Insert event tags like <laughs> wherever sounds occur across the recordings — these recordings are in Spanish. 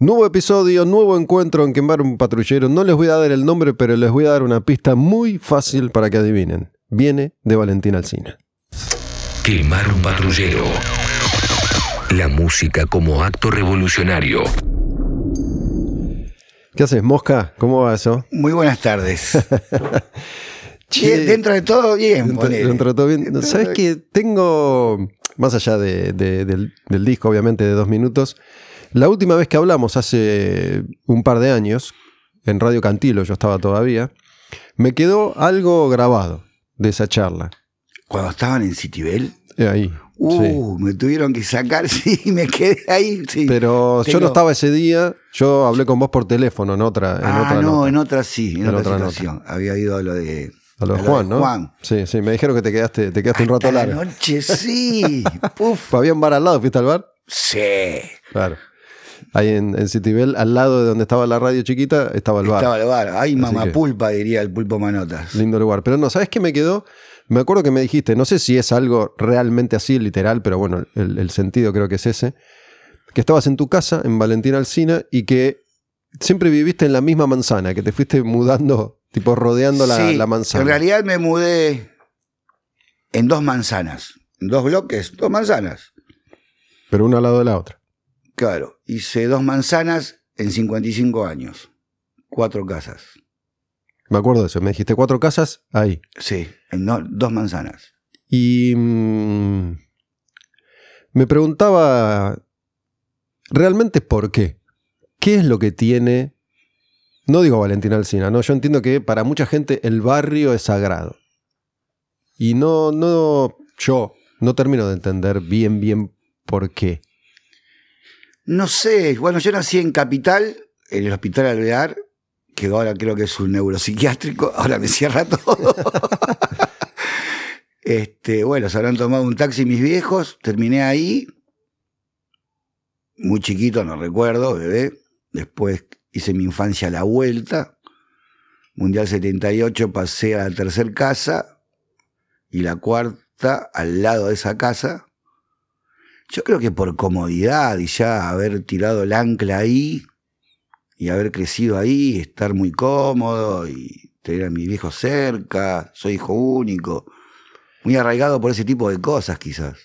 Nuevo episodio, nuevo encuentro en Quemar un Patrullero. No les voy a dar el nombre, pero les voy a dar una pista muy fácil para que adivinen. Viene de Valentín Alcina. Quemar un patrullero. La música como acto revolucionario. ¿Qué haces, Mosca? ¿Cómo va eso? Muy buenas tardes. <laughs> Che, dentro de todo, bien. dentro, dentro de todo bien. Dentro ¿Sabes de- que tengo, más allá de- de- del, del disco, obviamente, de dos minutos, la última vez que hablamos, hace un par de años, en Radio Cantilo, yo estaba todavía, me quedó algo grabado de esa charla. Cuando estaban en Citibel, Eh, Ahí. sí. uh, me tuvieron que sacar, <laughs> sí, me quedé ahí. Sí. Pero yo no estaba ese día, yo hablé con vos por teléfono en otra, en ah, otra no, nota. en otra sí, en, En otra, otra situación. Había ido a lo de, A lo de Juan, ¿no? Juan. Sí, sí, me dijeron que te quedaste, te quedaste un rato Hasta la largo. noche, sí. Puf. ¿Había un bar al lado? ¿Fuiste al bar? Sí. Claro. Ahí en, en Citibel, al lado de donde estaba la radio chiquita, estaba el bar. Estaba el bar. Ay, mamá que- diría el pulpo manotas. Lindo lugar. Pero no, ¿sabes qué me quedó? Me acuerdo que me dijiste, no sé si es algo realmente así, literal, pero bueno, el, el sentido creo que es ese, que estabas en tu casa, en Valentina Alcina, y que siempre viviste en la misma manzana, que te fuiste mudando, tipo rodeando la, Sí, la manzana. En realidad me mudé en dos manzanas. En dos bloques, dos manzanas. Pero una al lado de la otra. Claro, hice dos manzanas en 55 años. Cuatro casas. Me acuerdo de eso. Me dijiste cuatro casas, ahí. Sí, en no- dos manzanas. Y mm, me preguntaba realmente por qué. ¿Qué es lo que tiene? No digo Valentina Alcina, no. Yo entiendo que para mucha gente el barrio es sagrado. Y no, no, yo no termino de entender bien, bien por qué. No sé, bueno, yo nací en Capital, en el Hospital Alvear, que ahora creo que es un neuropsiquiátrico, <laughs> ahora me cierra todo. <laughs> este, bueno, se habrán tomado un taxi mis viejos, terminé ahí, muy chiquito, no recuerdo, bebé. Después hice mi infancia a la vuelta. Mundial 78 pasé a la tercer casa y la cuarta al lado de esa casa. Yo creo que por comodidad y ya haber tirado el ancla ahí y haber crecido ahí, estar muy cómodo y tener a mis viejos cerca, soy hijo único, muy arraigado por ese tipo de cosas quizás.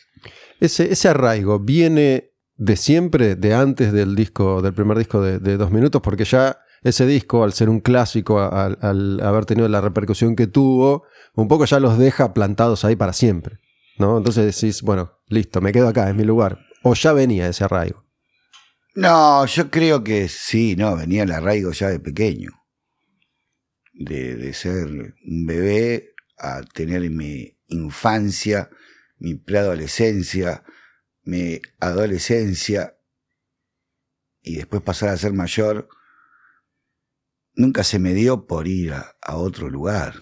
Ese, ese arraigo viene de siempre, de antes del disco, del primer disco de, dos minutos, porque ya ese disco, al ser un clásico, al haber tenido la repercusión que tuvo, un poco ya los deja plantados ahí para siempre. Entonces decís, bueno, listo, me quedo acá, es mi lugar. O ya venía ese arraigo. No, yo creo que sí, no, venía el arraigo ya de pequeño. De, de ser un bebé a tener mi infancia, mi preadolescencia, mi adolescencia y después pasar a ser mayor, nunca se me dio por ir a otro lugar.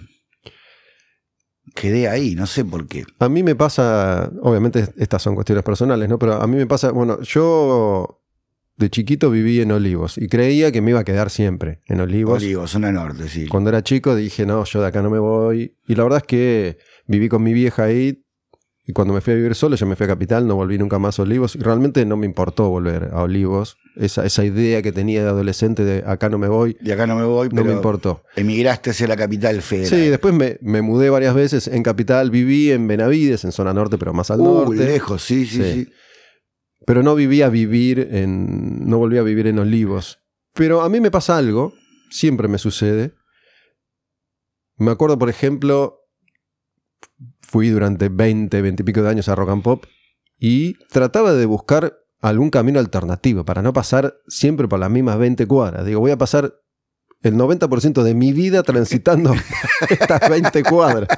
Quedé ahí, no sé por qué. A mí me pasa, obviamente estas son cuestiones personales, ¿no? Pero a mí me pasa, bueno, yo de chiquito viví en Olivos y creía que me iba a quedar siempre en Olivos. Olivo, zona norte, sí. Cuando era chico dije, no, yo de acá no me voy. Y la verdad es que viví con mi vieja ahí. Y cuando me fui a vivir solo, yo me fui a Capital, no volví nunca más a Olivos. Y realmente no me importó volver a Olivos. Esa, esa idea que tenía de adolescente de acá no me voy, De acá no me voy, no pero me importó. emigraste hacia la capital federal. Sí, después me, me mudé varias veces en Capital. Viví en Benavides, en zona norte, pero más al Uh, norte. lejos, sí, sí, Sí. sí. Pero no viví a vivir en. No volví a vivir en Olivos. Pero a mí me pasa algo, siempre me sucede. Me acuerdo, por ejemplo, fui durante 20, 20 y pico de años a Rock and Pop y trataba de buscar algún camino alternativo para no pasar siempre por las mismas 20 cuadras. Digo, voy a pasar el 90% de mi vida transitando <laughs> estas 20 cuadras.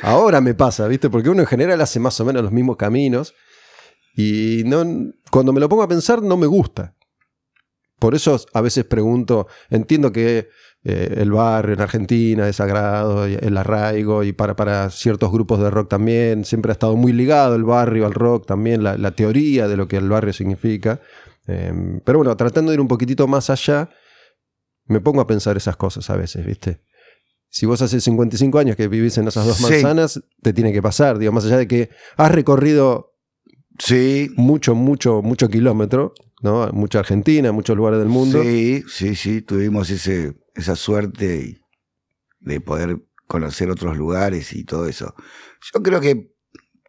Ahora me pasa, ¿viste? Porque uno en general hace más o menos los mismos caminos y no, cuando me lo pongo a pensar no me gusta. Por eso a veces pregunto, entiendo que eh, el barrio en Argentina es sagrado, el arraigo, y para, para ciertos grupos de rock también, siempre ha estado muy ligado el barrio al rock también, la, la teoría de lo que el barrio significa. Eh, pero bueno, tratando de ir un poquitito más allá, me pongo a pensar esas cosas a veces, ¿viste? Si vos hace 55 años que vivís en esas dos Sí. manzanas, te tiene que pasar, digo, más allá de que has recorrido Sí, mucho, mucho, mucho kilómetro, ¿no? Mucha Argentina, muchos lugares del mundo. Sí, sí, sí, tuvimos ese, esa suerte de poder conocer otros lugares y todo eso. Yo creo que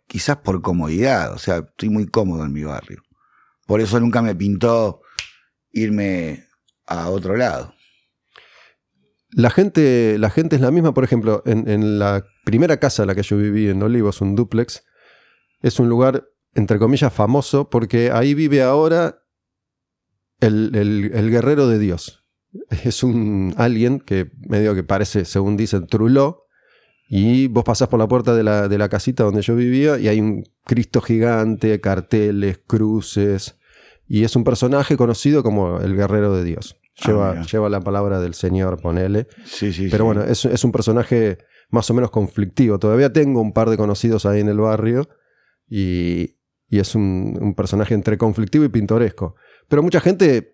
quizás por comodidad, o sea, estoy muy cómodo en mi barrio. Por eso nunca me pintó irme a otro lado. La gente, la gente es la misma, por ejemplo, en, la primera casa en la que yo viví en Olivos, un duplex, es un lugar, entre comillas, famoso porque ahí vive ahora el, el guerrero de Dios. Es un alguien que medio que parece, según dicen, truló, y vos pasás por la puerta de la, de la casita donde yo vivía y hay un Cristo gigante, carteles, cruces. Y es un personaje conocido como el guerrero de Dios. Ah, lleva, lleva la palabra del Señor, ponele. Sí, sí, Pero bueno, es, es, un personaje más o menos conflictivo. Todavía tengo un par de conocidos ahí en el barrio y, y es un, un, personaje entre conflictivo y pintoresco. Pero mucha gente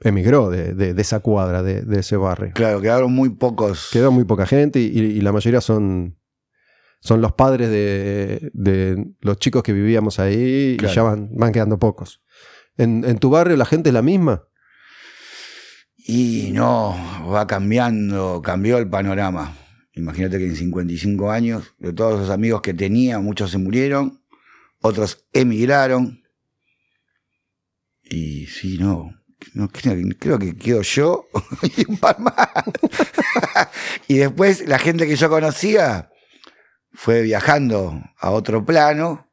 emigró de, esa cuadra, de, ese barrio. Claro, quedaron muy pocos. Quedó muy poca gente y, la mayoría son, son los padres de, los chicos que vivíamos ahí y ya van, van quedando pocos. ¿En, tu barrio la gente es la misma? Y no, va cambiando, cambió el panorama. Imagínate que en 55 años, de todos los amigos que tenía, muchos se murieron, otros emigraron. Y sí, no, no, creo, que quedo yo <laughs> y un par más. y después la gente que yo conocía fue viajando a otro plano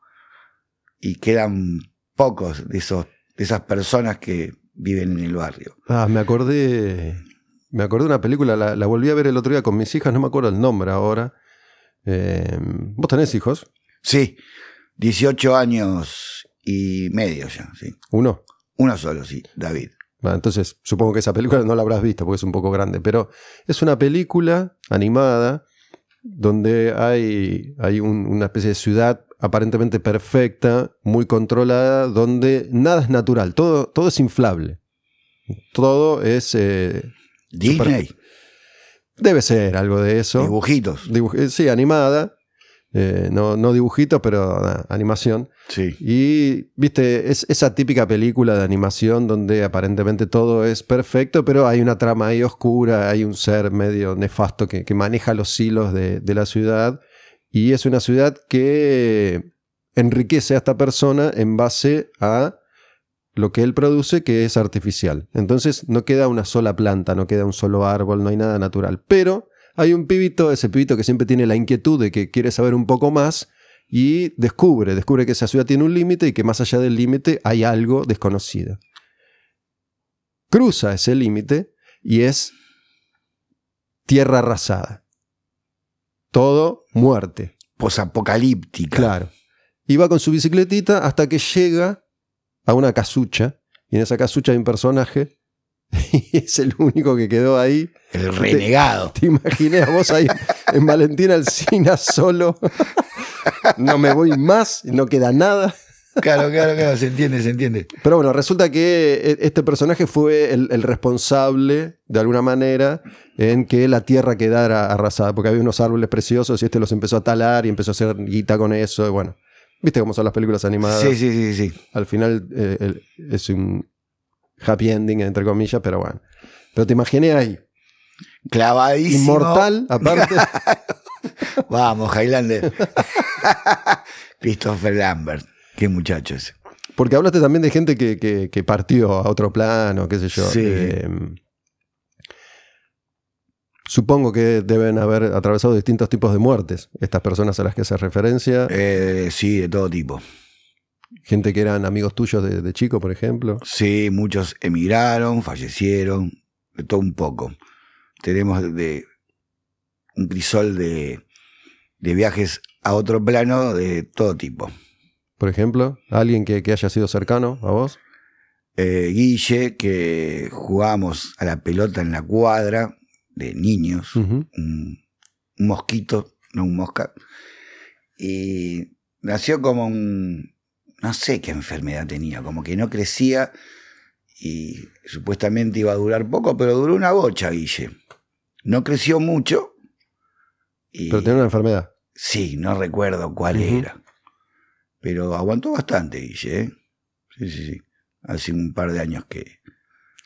y quedan pocos de, esos, de esas personas que viven en el barrio. Ah, me acordé. Me acordé de una película, la, volví a ver el otro día con mis hijas, no me acuerdo el nombre ahora. Eh, ¿Vos tenés hijos? Sí, 18 años y medio ya, sí. ¿Uno? Uno solo, sí, David entonces, supongo que esa película no la habrás visto porque es un poco grande, pero es una película animada donde hay, hay una especie de ciudad aparentemente perfecta, muy controlada, donde nada es natural, todo, todo es inflable. Todo es... Eh, Disney. Debe ser algo de eso. Dibujitos. sí, animada. Eh, no, no dibujitos, pero animación. Sí. Y, viste, es esa típica película de animación donde aparentemente todo es perfecto, pero hay una trama ahí oscura, hay un ser medio nefasto que, maneja los hilos de, de, la ciudad. Y es una ciudad que enriquece a esta persona en base a lo que él produce, que es artificial. Entonces no queda una sola planta, no queda un solo árbol, no hay nada natural. Pero hay un pibito, ese pibito que siempre tiene la inquietud de que quiere saber un poco más y descubre, descubre que esa ciudad tiene un límite y que más allá del límite hay algo desconocido. Cruza ese límite y es tierra arrasada. Todo muerte. Posapocalíptica. Claro. Y va con su bicicletita hasta que llega a una casucha. Y en esa casucha hay un personaje <laughs> Y es el único que quedó ahí. El renegado. <laughs> Te, imaginé a vos ahí en Valentina Alcina solo. no me voy más, no queda nada. Claro, claro, claro, se entiende, se entiende. Pero bueno, resulta que e, este personaje fue el, responsable, de alguna manera, en que la tierra quedara arrasada, porque había unos árboles preciosos y este los empezó a talar y empezó a hacer guita con eso. Y bueno, ¿viste cómo son las películas animadas? Sí, sí, sí, sí. Al final eh, es un, happy ending, entre comillas, pero bueno. Pero te imaginé ahí. Clavadísimo. Inmortal, aparte. <laughs> Vamos, Highlander. <laughs> Christopher Lambert. Qué muchacho ese. Porque hablaste también de gente que, partió a otro plano, qué sé yo. Sí. Em, supongo que deben haber atravesado distintos tipos de muertes, estas personas a las que hace referencia. Eh, sí, de todo tipo. Gente que eran amigos tuyos de, chico, por ejemplo. Sí, muchos emigraron, fallecieron, de todo un poco. Tenemos de un crisol de, viajes a otro plano de todo tipo. Por ejemplo, alguien que, haya sido cercano a vos. Eh, Guille, que jugamos a la pelota en la cuadra de niños, un, un, mosquito, no un mosca, y nació como un, no sé qué enfermedad tenía, como que no crecía y supuestamente iba a durar poco, pero duró una bocha, Guille. No creció mucho. pero tenía una enfermedad. Sí, no recuerdo cuál era. Pero aguantó bastante, Guille. ¿eh? Sí, sí, sí. Hace un par de años que.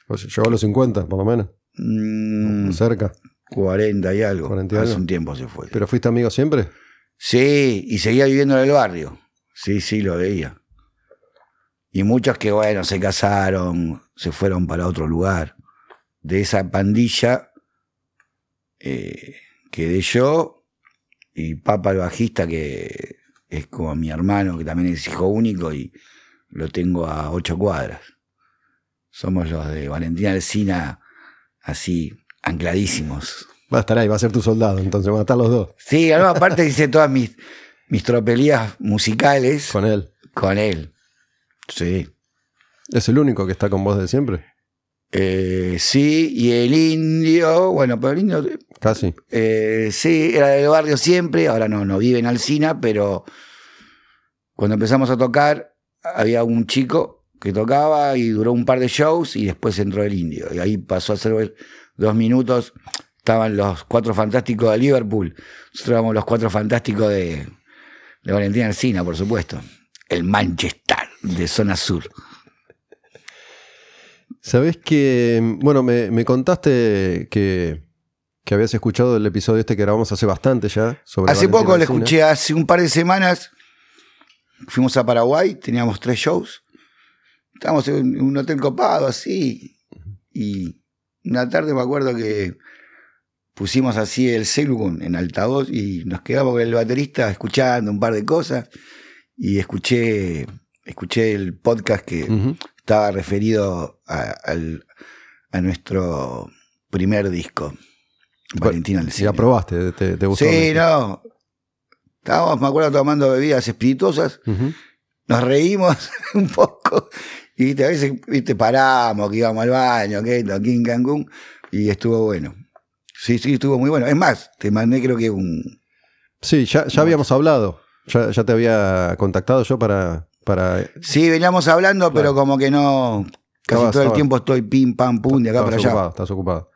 Llegó a los 50, por lo menos. mm, Cerca. 40 y algo. 40 y Hace algo. un tiempo se fue. ¿Pero fuiste amigo siempre? Sí, y seguía viviendo en el barrio. Sí, sí, lo veía. Y muchos que, bueno, se casaron, se fueron para otro lugar. De esa pandilla eh, quedé yo y Papa el bajista, que es como mi hermano, que también es hijo único y lo tengo a ocho cuadras. Somos los de Valentina Alcina, así, ancladísimos. Va a estar ahí, va a ser tu soldado, entonces van a estar los dos Sí, además, aparte hice todas mis, mis tropelías musicales con él. con él. Sí. ¿Es el único que está con vos de siempre? Eh, sí, y el indio, bueno, pero el indio, Casi. eh, sí, era del barrio siempre, ahora no, no vive en Alcina, pero cuando empezamos a tocar, había un chico que tocaba y duró un par de shows y después entró el indio. Y ahí pasó a ser dos minutos, estaban los cuatro fantásticos de Liverpool, nosotros éramos los cuatro fantásticos de, de Valentina Alcina, por supuesto. El Manchester de zona sur. Sabés que, bueno, me, me contaste que, que habías escuchado el episodio este que grabamos hace bastante ya. Sobre Hace Valentina poco lo escuché, hace un par de semanas. Fuimos a Paraguay, teníamos tres shows. Estábamos en un hotel copado, así. Y una tarde me acuerdo que pusimos así el celu en altavoz y nos quedamos con el baterista escuchando un par de cosas. Y escuché, escuché el podcast que estaba referido a, al- a nuestro primer disco. Valentina Y Alsina. aprobaste, te, te gustó. Sí, no. Estábamos, me acuerdo, tomando bebidas espirituosas, nos reímos <laughs> un poco y viste, a veces viste, paramos, que íbamos al baño, que esto, aquí en Cancún, y estuvo bueno. Sí, sí, estuvo muy bueno. Es más, te mandé creo que un... Sí, ya, ya habíamos hablado. Ya, ya te había contactado yo para. Para Sí, veníamos hablando, pero como que no... Casi todo el tiempo estoy pim, pam, pum, de acá para allá. ocupado, estás ocupado.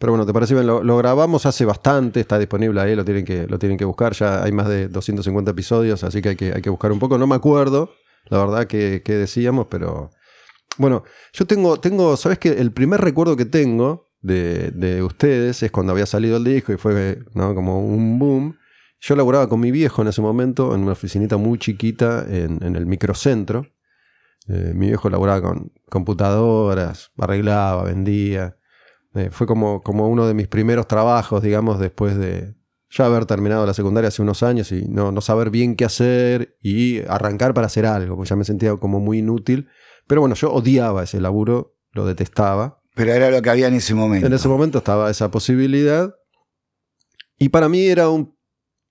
Pero bueno, ¿te parece bien? Lo, lo grabamos hace bastante, está disponible ahí, lo tienen, que, lo tienen que buscar. Ya hay más de 250 episodios, así que hay que, hay que buscar un poco. No me acuerdo, la verdad, que, que decíamos, pero. Bueno, yo tengo, tengo, ¿sabes qué? El primer recuerdo que tengo de, de ustedes es cuando había salido el disco y fue ¿no? como un boom. Yo laboraba con mi viejo en ese momento en una oficinita muy chiquita en, en el microcentro. Eh, mi viejo laboraba con computadoras, arreglaba, vendía. Eh, fue como, como uno de mis primeros trabajos, digamos, después de ya haber terminado la secundaria hace unos años y no, no saber bien qué hacer y arrancar para hacer algo, porque ya me sentía como muy inútil. Pero bueno, yo odiaba ese laburo, lo detestaba. Pero era lo que había en ese momento. En ese momento estaba esa posibilidad. Y para mí era un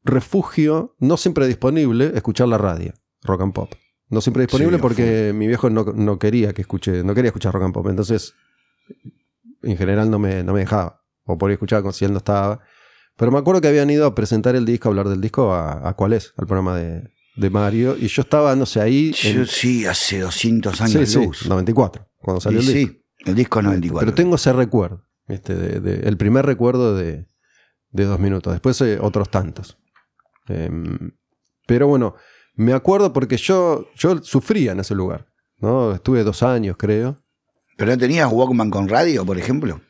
refugio, no siempre disponible, escuchar la radio, rock and pop. No siempre disponible Sí, porque mi viejo no, no quería que escuche, no quería escuchar rock and pop. Entonces, en general no me, no me dejaba. O por ahí escuchaba con si él no estaba. Pero me acuerdo que habían ido a presentar el disco, a hablar del disco, a, a cuál es, al programa de, de Mario. Y yo estaba, no sé, ahí. Yo en- sí, hace 200 años sí, sí, luz. 94, cuando salió Y el disco. sí, el disco 94. Pero tengo ese recuerdo, de- el primer recuerdo de, de dos minutos. Después eh, otros tantos. Em, pero bueno, me acuerdo porque yo, yo sufría en ese lugar. ¿no? Estuve dos años, creo. ¿Pero no tenías Walkman con radio, por ejemplo?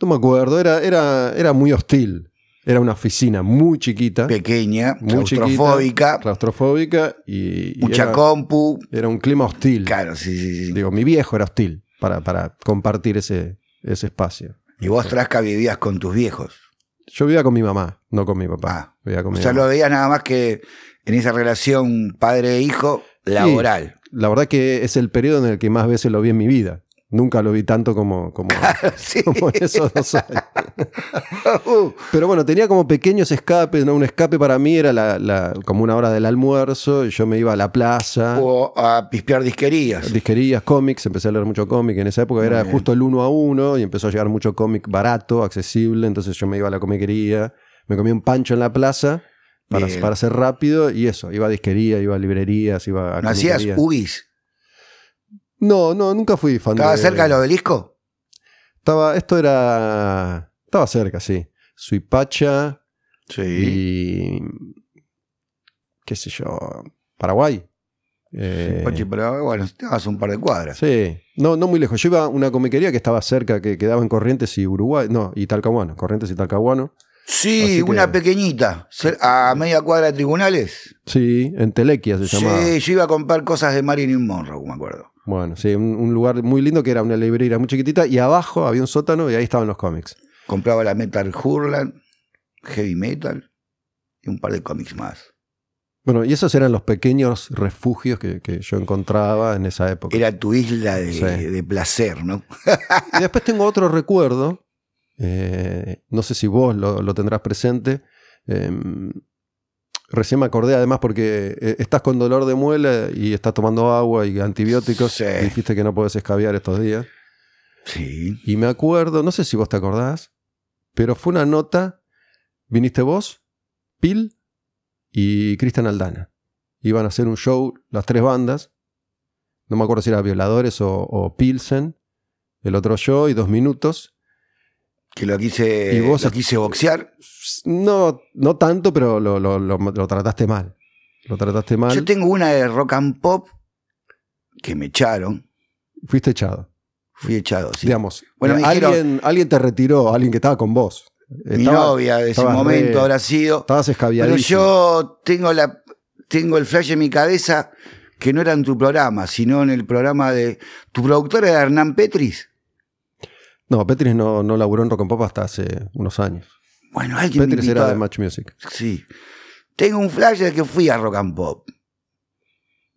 No me acuerdo, era, era, era muy hostil. Era una oficina muy chiquita, Pequeña, muy chiquita, claustrofóbica, y, y mucha era, compu. era un clima hostil. Claro, sí, sí, sí. Digo, mi viejo era hostil para, para compartir ese, ese espacio. Y vos, Trasca, vivías con tus viejos. Yo vivía con mi mamá, no con mi papá. Ah, Vivía con O mi sea, mamá. lo veías nada más que en esa relación padre-hijo laboral. La verdad que es el periodo en el que más veces lo vi en mi vida. Nunca lo vi tanto como, como, <laughs> Sí. como en esos dos años. <laughs> Uh, Pero bueno, tenía como pequeños escapes. ¿no? Un escape para mí era la, la- como una hora del almuerzo. y Yo me iba a la plaza, o a pispear disquerías. disquerías, cómics. Empecé a leer mucho cómic. En esa época Muy era bien. justo el uno a uno y empezó a llegar mucho cómic barato, accesible. Entonces yo me iba a la comiquería, me comía un pancho en la plaza. Para, para ser rápido y eso, iba a disquería, iba a librerías, iba a ¿No hacías comiquerías. No, no, nunca fui fan ¿Estaba de- cerca del obelisco? Estaba, esto era. Estaba cerca, sí. Suipacha Sí. y. qué sé yo. Paraguay. Eh, Pochi, pero bueno, estabas un par de cuadras. sí, no, no muy lejos. Yo iba a una comiquería que estaba cerca, que quedaba en Corrientes y Uruguay. No, y Talcahuano. Corrientes y Talcahuano. Sí, que- una pequeñita, a media cuadra de tribunales. Sí, en Telequia se llamaba. Sí, yo iba a comprar cosas de Marilyn Monroe, me acuerdo. Bueno, sí, un, un lugar muy lindo que era una librería muy chiquitita y abajo había un sótano y ahí estaban los cómics. Compraba la Metal Hurland, Heavy Metal y un par de cómics más. Bueno, y esos eran los pequeños refugios que, que yo encontraba en esa época. Era tu isla de, Sí. de placer, ¿no? Y después tengo otro recuerdo, eh, no sé si vos lo, lo tendrás presente. eh, recién me acordé además porque eh, estás con dolor de muela y estás tomando agua y antibióticos. Sí. y dijiste que no podés escabiar estos días. Sí. Y me acuerdo, no sé si vos te acordás, pero fue una nota, viniste vos, Pil y Cristian Aldana. Iban a hacer un show, las tres bandas. No me acuerdo si era Violadores o, o Pilsen. El otro show y dos minutos. Que lo quise, Y vos- lo quise boxear. No, no tanto, pero lo, lo- lo- lo trataste mal. Lo trataste mal. Yo tengo una de rock and pop que me echaron. Fuiste echado. Fui echado, sí. Digamos, Bueno, eh, dijeron- alguien, alguien te retiró, alguien que estaba con vos. Mi novia de ese momento re- habrá sido. Estabas Pero yo tengo la tengo el flash en mi cabeza que no era en tu programa, sino en el programa de. ¿Tu productora era Hernán Petris? No, Petris no, no laburó en Rock and Pop hasta hace unos años. Bueno, alguien me Petris invitó era a- de Match Music. Sí. Tengo un flash de que fui a Rock and Pop.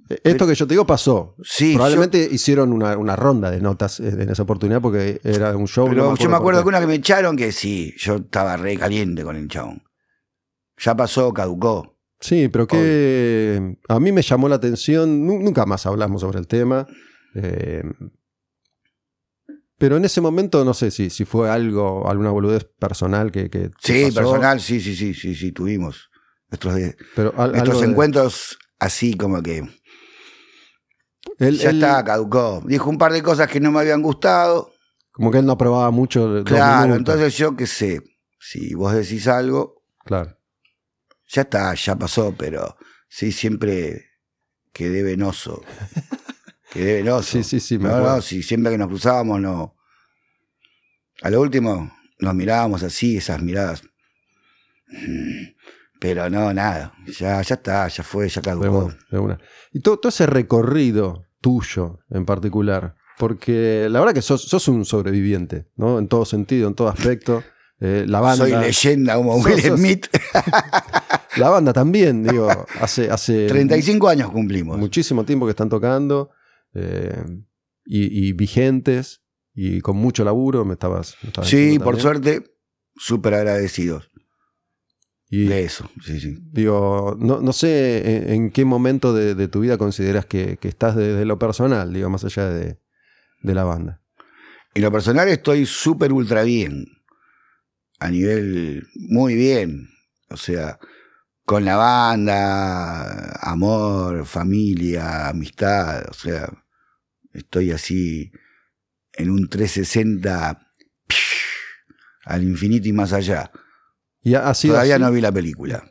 Eh, Esto que yo te digo pasó. Sí, Probablemente hicieron una, una ronda de notas eh, en esa oportunidad porque era un show. pero no yo me acuerdo que una que me echaron que sí, yo estaba re caliente con el chabón. Ya pasó, caducó. Sí, pero que a mí me llamó la atención. Nu- Nunca más hablamos sobre el tema. eh, pero en ese momento no sé si, si fue algo, alguna boludez personal que. que Sí, pasó, personal, sí, sí, sí, sí, sí, tuvimos nuestros, Pero al- nuestros algo de- encuentros así como que él- ya él- está, caducó. Dijo un par de cosas que no me habían gustado. Como que él no aprobaba mucho. Claro, entonces yo qué sé, si vos decís algo, Claro. ya está, ya pasó, pero sí, siempre quedé venoso. <laughs> Quedé venoso. Sí, sí, sí, me No, acuerdo. no, si siempre que nos cruzábamos, no. A lo último, nos mirábamos así, esas miradas. Mm, Pero no, nada. Ya, ya está, ya fue, ya De caducó. una, de una. Y todo, todo ese recorrido tuyo en particular, porque la verdad que sos, sos un sobreviviente, ¿no? En todo sentido, en todo aspecto. <laughs> Eh, la banda. Soy leyenda como Will sos- Smith. <laughs> La banda también, digo, hace, hace 35 años cumplimos. muchísimo tiempo que están tocando eh, y, y vigentes y con mucho laburo, me estabas. me estabas Sí, por suerte, súper agradecidos Y de eso. Sí, sí. digo, no, no sé en, en qué momento de, de tu vida consideras que, que estás desde lo personal, digo, más allá de, de la banda. En lo personal estoy súper ultra bien. A nivel muy bien. O sea, con la banda, amor, familia, amistad. O sea, estoy así en un 360 al infinito y más allá. ¿Y ha, ha sido Todavía así no vi la película.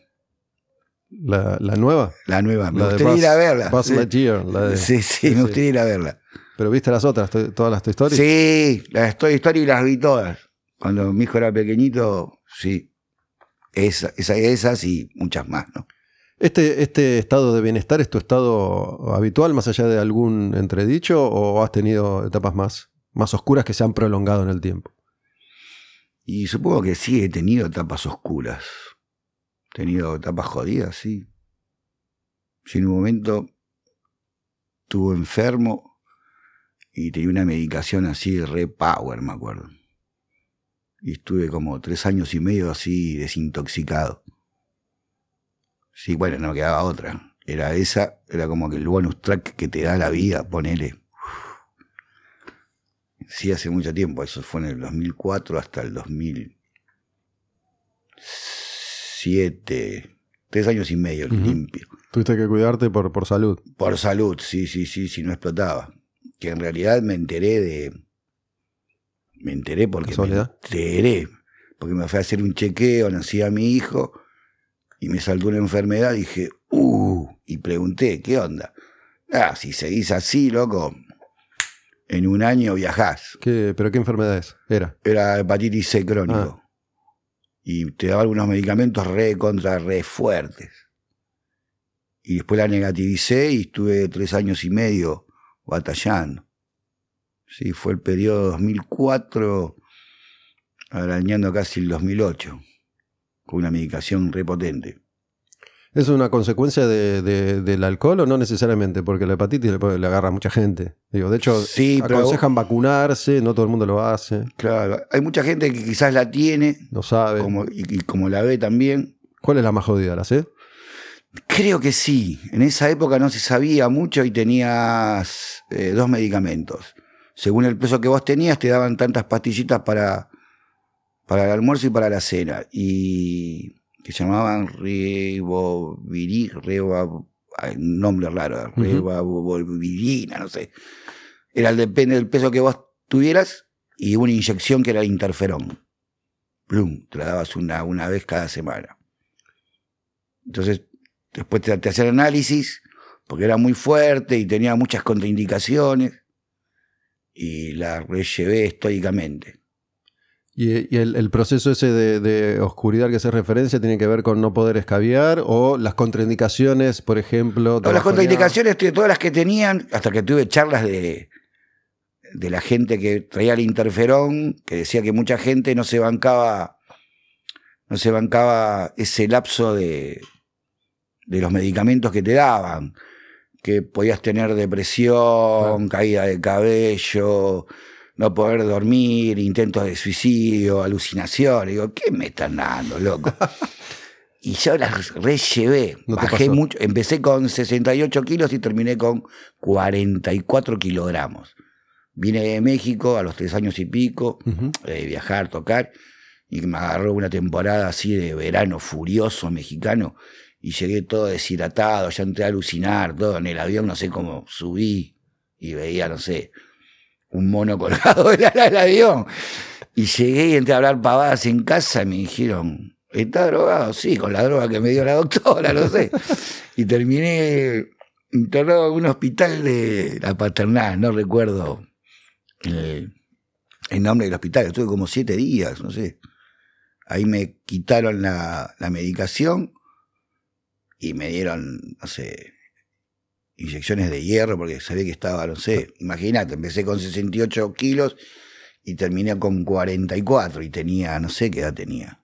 la, la nueva? La nueva. Me La gustaría Buzz- ir a verla. Buzz Sí. Lightyear, la de- sí, sí, me gustaría ir a verla. Pero viste las otras, to- todas las Toy Story. Sí, las Toy Story las vi todas. Cuando mi hijo era pequeñito, sí. Esa, esa- esas y muchas más, ¿no? Este, ¿Este estado de bienestar es tu estado habitual, más allá de algún entredicho, o has tenido etapas más, más oscuras que se han prolongado en el tiempo? Y supongo que sí, he tenido etapas oscuras. He tenido etapas jodidas, sí. Sí, en un momento estuve enfermo y tenía una medicación así, re power, me acuerdo. Y estuve como tres años y medio así desintoxicado. Sí, bueno, no me quedaba otra. Era esa, era como que el bonus track que te da la vida, ponele. Sí, hace mucho tiempo, eso fue en el 2004 hasta el 2007. Tres años y medio limpio. Tuviste que cuidarte por, por salud. Por salud, sí, sí, sí, sí, no explotaba. Que en realidad me enteré de. Me enteré porque me enteré. Porque me fui a hacer un chequeo, nací a mi hijo y me saltó una enfermedad. Dije, uh, y pregunté, ¿qué onda? Ah, si seguís así, loco, en un año viajás. ¿Qué, ¿Pero qué enfermedad es? Era. Era hepatitis C crónico. Ah. Y te daba algunos medicamentos re contra re fuertes. Y después la negativicé y estuve tres años y medio batallando. Sí, fue el periodo 2004, arañando casi el 2008, con una medicación repotente. ¿Es una consecuencia de- de- del alcohol o no necesariamente? Porque la hepatitis le, le agarra a mucha gente. Digo, de hecho, Sí, pero- aconsejan vacunarse, no todo el mundo lo hace, Claro, hay mucha gente que quizás la tiene no sabe. como, y, y como la ve también. ¿Cuál es la más jodida? ¿La C? Creo que sí. En esa época no se sabía mucho y tenías eh, dos medicamentos. Según el peso que vos tenías, te daban tantas pastillitas para, para el almuerzo y para la cena. Y que se llamaban Riboviri, Reba, nombre raro. Rebovirina, no sé. Era el depende del peso que vos tuvieras y una inyección que era interferón. Plum, te la dabas una, una vez cada semana. Entonces, después te, te hacían análisis, porque era muy fuerte y tenía muchas contraindicaciones, y la rellevé estoicamente. ¿Y, el, el proceso ese de, de oscuridad que se referencia tiene que ver con no poder escabiar o las contraindicaciones, por ejemplo? Todas las contraindicaciones, todas las que tenían, hasta que tuve charlas de, de la gente que traía el interferón, que decía que mucha gente no se bancaba, no se bancaba ese lapso de, de los medicamentos que te daban, que podías tener depresión, caída de cabello, no poder dormir, intentos de suicidio, alucinaciones. Digo, ¿qué me están dando, loco? <laughs> Y yo las rellevé. ¿No te Bajé mucho. Empecé con 68 kilos y terminé con 44 kilogramos. Vine de México a los tres años y pico, de viajar, tocar, y me agarró una temporada así de verano furioso mexicano, y llegué todo deshidratado, ya entré a alucinar, todo en el avión, no sé cómo subí, y veía, no sé, un mono <laughs> colgado del ala del avión. Y llegué y entré a hablar pavadas en casa y me dijeron, ¿está drogado? Sí, con la droga que me dio la doctora, no sé. y terminé internado en un hospital de la paternal, no recuerdo el, el nombre del hospital, estuve como siete días, no sé. Ahí me quitaron la, la medicación y me dieron, no sé, inyecciones de hierro porque sabía que estaba, no sé, <laughs> imagínate, empecé con 68 kilos y terminé con 44 y tenía, no sé qué edad tenía.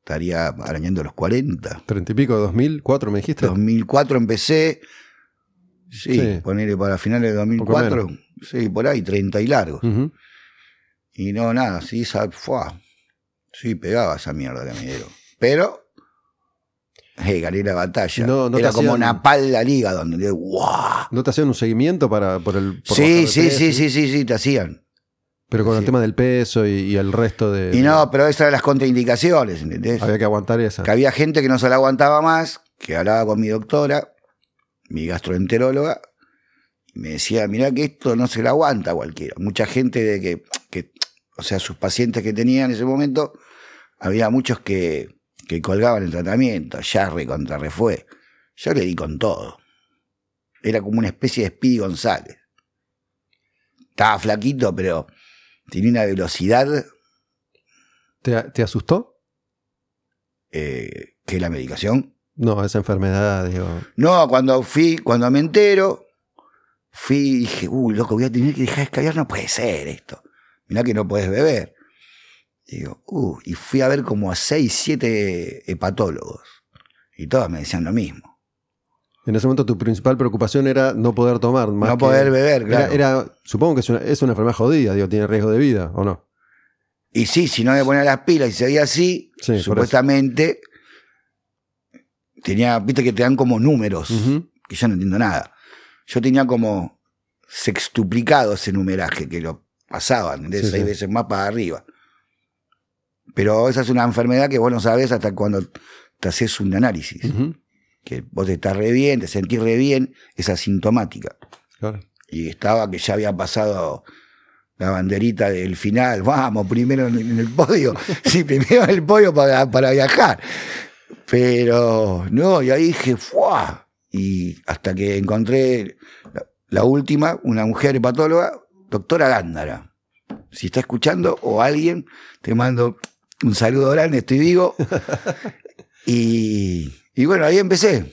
Estaría arañando los 40. ¿Treinta y pico, mil, cuatro, me dijiste? 2004 empecé, sí, Sí. ponerle para finales de 2004, sí, por ahí, 30 y largos. Y no, nada, sí, esa, fuá, sí, pegaba esa mierda que me dieron. Pero, gané la batalla. No, no Era como hacían- una pala liga donde, ¡guau! ¿No te hacían un seguimiento para, por el. por Sí, sí, sí, sí, sí, sí, te hacían. Pero con el Sí. tema del peso y, y el resto de. Y no, pero esas eran las contraindicaciones, ¿entendés? Había que aguantar esa. Que había gente que no se la aguantaba más, que hablaba con mi doctora, mi gastroenteróloga, y me decía, mirá que esto no se la aguanta cualquiera. Mucha gente de que, que o sea, sus pacientes que tenía en ese momento, había muchos que, que colgaban el tratamiento, ya recontra refue. Yo le di con todo. Era como una especie de Speedy González. Estaba flaquito, pero tenía una velocidad ¿Te, te asustó? eh, que la medicación No, esa enfermedad, digo. No, cuando fui, cuando me entero, fui y dije, uy, loco, voy a tener que dejar de escabiar, no puede ser esto. Mirá que no puedes beber. Digo, uh, y fui a ver como a seis, siete hepatólogos. Y todos me decían lo mismo. En ese momento tu principal preocupación era no poder tomar. Más no poder beber, claro. era- supongo que es una, es una enfermedad jodida, digo, tiene riesgo de vida, ¿o no? Y sí, si no me ponía las pilas y seguía así, Sí, supuestamente tenía, viste que te dan como números, que yo no entiendo nada. Yo tenía como sextuplicado ese numeraje, que lo pasaban, de Sí, seis sí. veces más para arriba. Pero esa es una enfermedad que vos no sabés hasta cuando te haces un análisis. Que vos estás re bien, te sentís re bien, es asintomática. Claro. Y estaba que ya había pasado la banderita del final. Vamos, primero en en el podio. <laughs> Sí, primero en el podio para, para viajar. Pero no, y ahí dije, ¡fuah! y hasta que encontré la, la última, una mujer hepatóloga, doctora Gándara. Si está escuchando o alguien, te mando un saludo grande, estoy vivo. <laughs> y, y bueno, ahí empecé.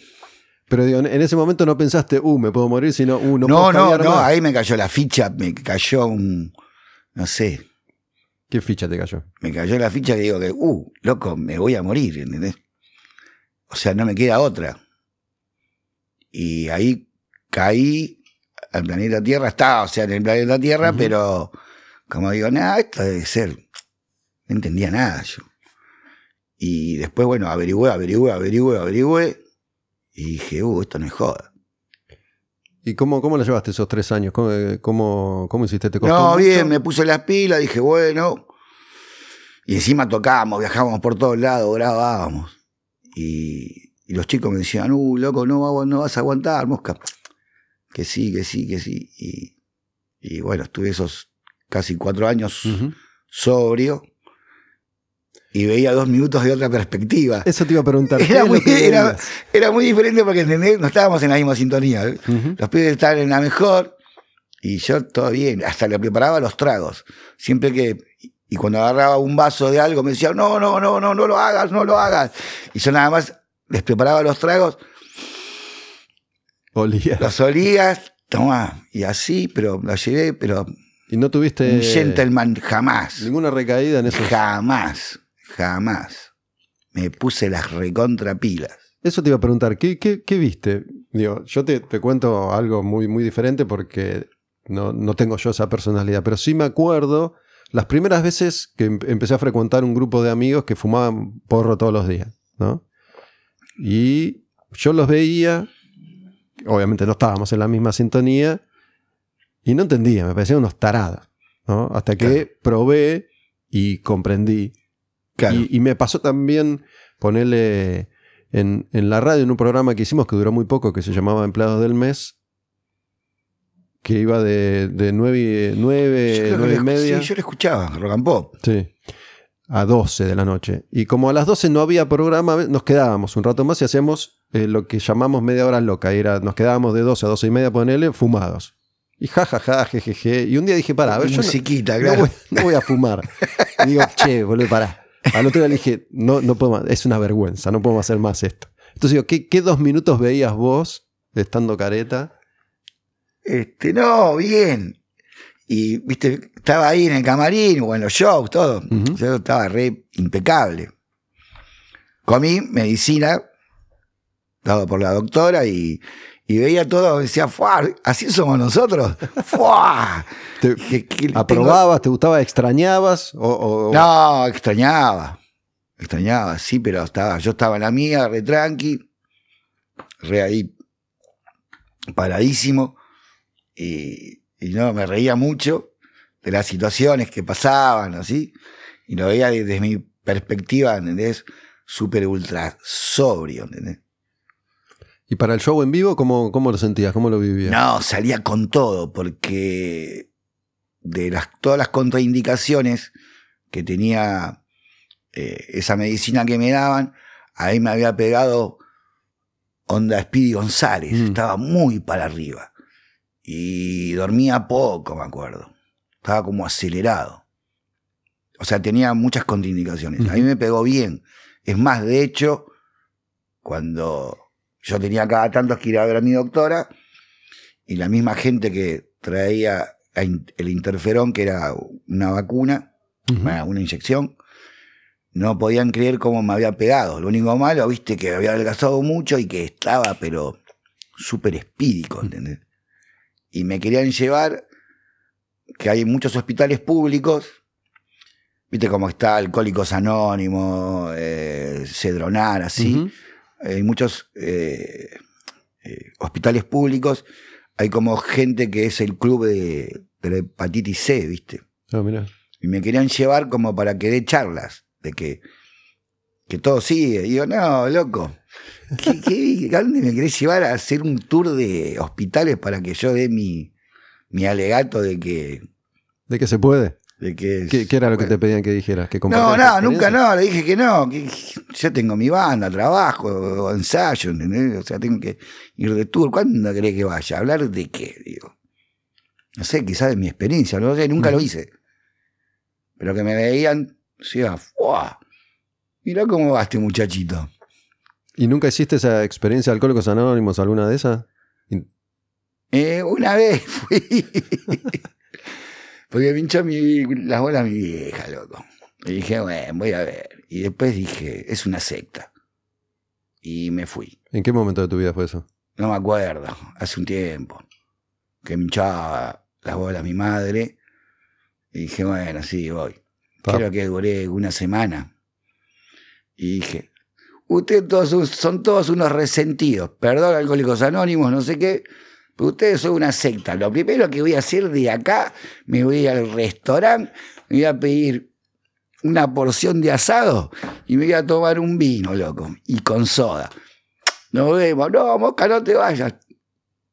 Pero digo, en ese momento no pensaste, uh, me puedo morir, sino, uh, no, No, puedo no, no, más. ahí me cayó la ficha, me cayó un, no sé, ¿Qué ficha te cayó? me cayó la ficha que digo que, uh, loco, me voy a morir, ¿entendés? O sea, no me queda otra. Y ahí caí al planeta Tierra, estaba, o sea, en el planeta Tierra, pero como digo, nada, esto debe ser. No entendía nada yo. Y después, bueno, averigüé, averigüé, averigüé, averigüé. Y dije, uh, esto no es joda. ¿Y cómo, cómo la llevaste esos tres años? ¿Cómo, cómo, cómo hiciste? ¿Te costó No, mucho? bien, me puse las pilas, dije, bueno. Y encima tocábamos, viajábamos por todos lados, grabábamos. Y, y los chicos me decían, uh, loco, no, no vas a aguantar, mosca. Que sí, que sí, que sí. Y, y bueno, estuve esos casi cuatro años sobrio y veía dos minutos de otra perspectiva. Eso te iba a preguntar. ¿qué Era lo muy, era, muy diferente porque ¿entendés? no estábamos en la misma sintonía. ¿eh? Los pibes estaban en la mejor y yo todo bien, hasta le preparaba los tragos. Siempre que, y cuando agarraba un vaso de algo me decía, no, no, no, no, no lo hagas, no lo hagas. Y yo nada más les preparaba los tragos, Olía. los olías, tomá, y así, pero la llevé, pero ¿Y no tuviste un gentleman jamás, ninguna recaída en eso? jamás, jamás. Me puse las recontrapilas. Eso te iba a preguntar, ¿qué, qué, qué viste? Digo, yo te, te cuento algo muy, muy diferente porque no, no tengo yo esa personalidad, pero sí me acuerdo las primeras veces que em- empecé a frecuentar un grupo de amigos que fumaban porro todos los días, ¿no? Y yo los veía, obviamente no estábamos en la misma sintonía, y no entendía, me parecían unos tarados, ¿no? Hasta que Claro. probé y comprendí Claro. y, y me pasó también ponerle en, en la radio, en un programa que hicimos que duró muy poco, que se llamaba Empleados del Mes, que iba de, de 9, Yo nueve, creo que nueve y lo- media Sí, yo lo escuchaba, rock and pop. sí, a 12 de la noche. Y como a las 12 no había programa, nos quedábamos un rato más y hacíamos eh, lo que llamamos media hora loca. Era, nos quedábamos de 12 a 12 y media, ponele, fumados. Y jajaja, jejeje. Y un día dije, para, a ver, yo no- claro. voy, no voy a fumar. Y <laughs> digo, che, boludo, pará. Al otro día le dije, no, no puedo más, es una vergüenza, no podemos hacer más esto. Entonces digo, ¿qué, qué dos minutos veías vos estando careta? Este, no, bien. Y, viste, estaba ahí en el camarín o en los shows, todo. Yo estaba re impecable. Comí medicina, dado por la doctora, y, y veía todo, decía, ¡fuah! Así somos nosotros. <laughs> ¡Fuah! ¿Te Que- que tengo- aprobabas, te gustaba, extrañabas? O, o- No, extrañaba. Extrañaba, sí, pero estaba, yo estaba en la mía, re tranqui, re ahí paradísimo. Y, y no, me reía mucho de las situaciones que pasaban, así. Y lo veía desde mi perspectiva, ¿entendés? Súper ultra sobrio, ¿entendés? ¿Y para el show en vivo, cómo, cómo lo sentías? ¿Cómo lo vivías? No, salía con todo, porque de las, todas las contraindicaciones que tenía eh, esa medicina que me daban, ahí me había pegado onda Speedy González, Mm. estaba muy para arriba. Y dormía poco, me acuerdo. Estaba como acelerado. O sea, tenía muchas contraindicaciones. A mí me pegó bien. Es más, de hecho, cuando yo tenía cada tanto que ir a ver a mi doctora, y la misma gente que traía el interferón, que era una vacuna, una, una inyección, no podían creer cómo me había pegado. Lo único malo, viste, que había adelgazado mucho y que estaba, pero súper espídico, ¿entendés? Y me querían llevar, que hay muchos hospitales públicos, viste cómo está Alcohólicos Anónimos, eh, Cedronar, así. Hay muchos eh, eh, hospitales públicos, hay como gente que es el club de, de la hepatitis C, ¿viste? Ah, mirá. Y me querían llevar como para que dé charlas, de que, que todo sigue. Y digo, no, loco, ¿qué, qué, ¿a dónde me querés llevar a hacer un tour de hospitales para que yo dé mi, mi alegato de que ¿De qué se puede? De que, ¿Qué, qué era lo que te pedían que dijeras? ¿Que No, no, nunca no, le dije que no, que yo tengo mi banda, trabajo, ensayo, ¿entendés? O sea, tengo que ir de tour. ¿Cuándo querés que vaya? ¿Hablar de qué? Digo. No sé, quizás de mi experiencia, no sé, nunca lo hice. Pero que me veían, decía, ¡fuah! Mirá cómo va este muchachito. ¿Y nunca hiciste esa experiencia de Alcohólicos Anónimos, alguna de esas? Eh, una vez <laughs> fui. Porque me hinchó mi, las bolas mi vieja, loco. Y dije, bueno, voy a ver. Y después dije, es una secta. Y me fui. ¿En qué momento de tu vida fue eso? No me acuerdo, hace un tiempo. Que me hinchaba las bolas mi madre. Y dije, bueno, sí, voy. Pa- Creo que duré una semana. Y dije, ustedes todos son- son todos unos resentidos. Perdón, alcohólicos anónimos, no sé qué. Pero ustedes son una secta. Lo primero que voy a hacer de acá, me voy al restaurante, me voy a pedir una porción de asado y me voy a tomar un vino, loco. Y con soda. Nos vemos. No, Mosca, no te vayas.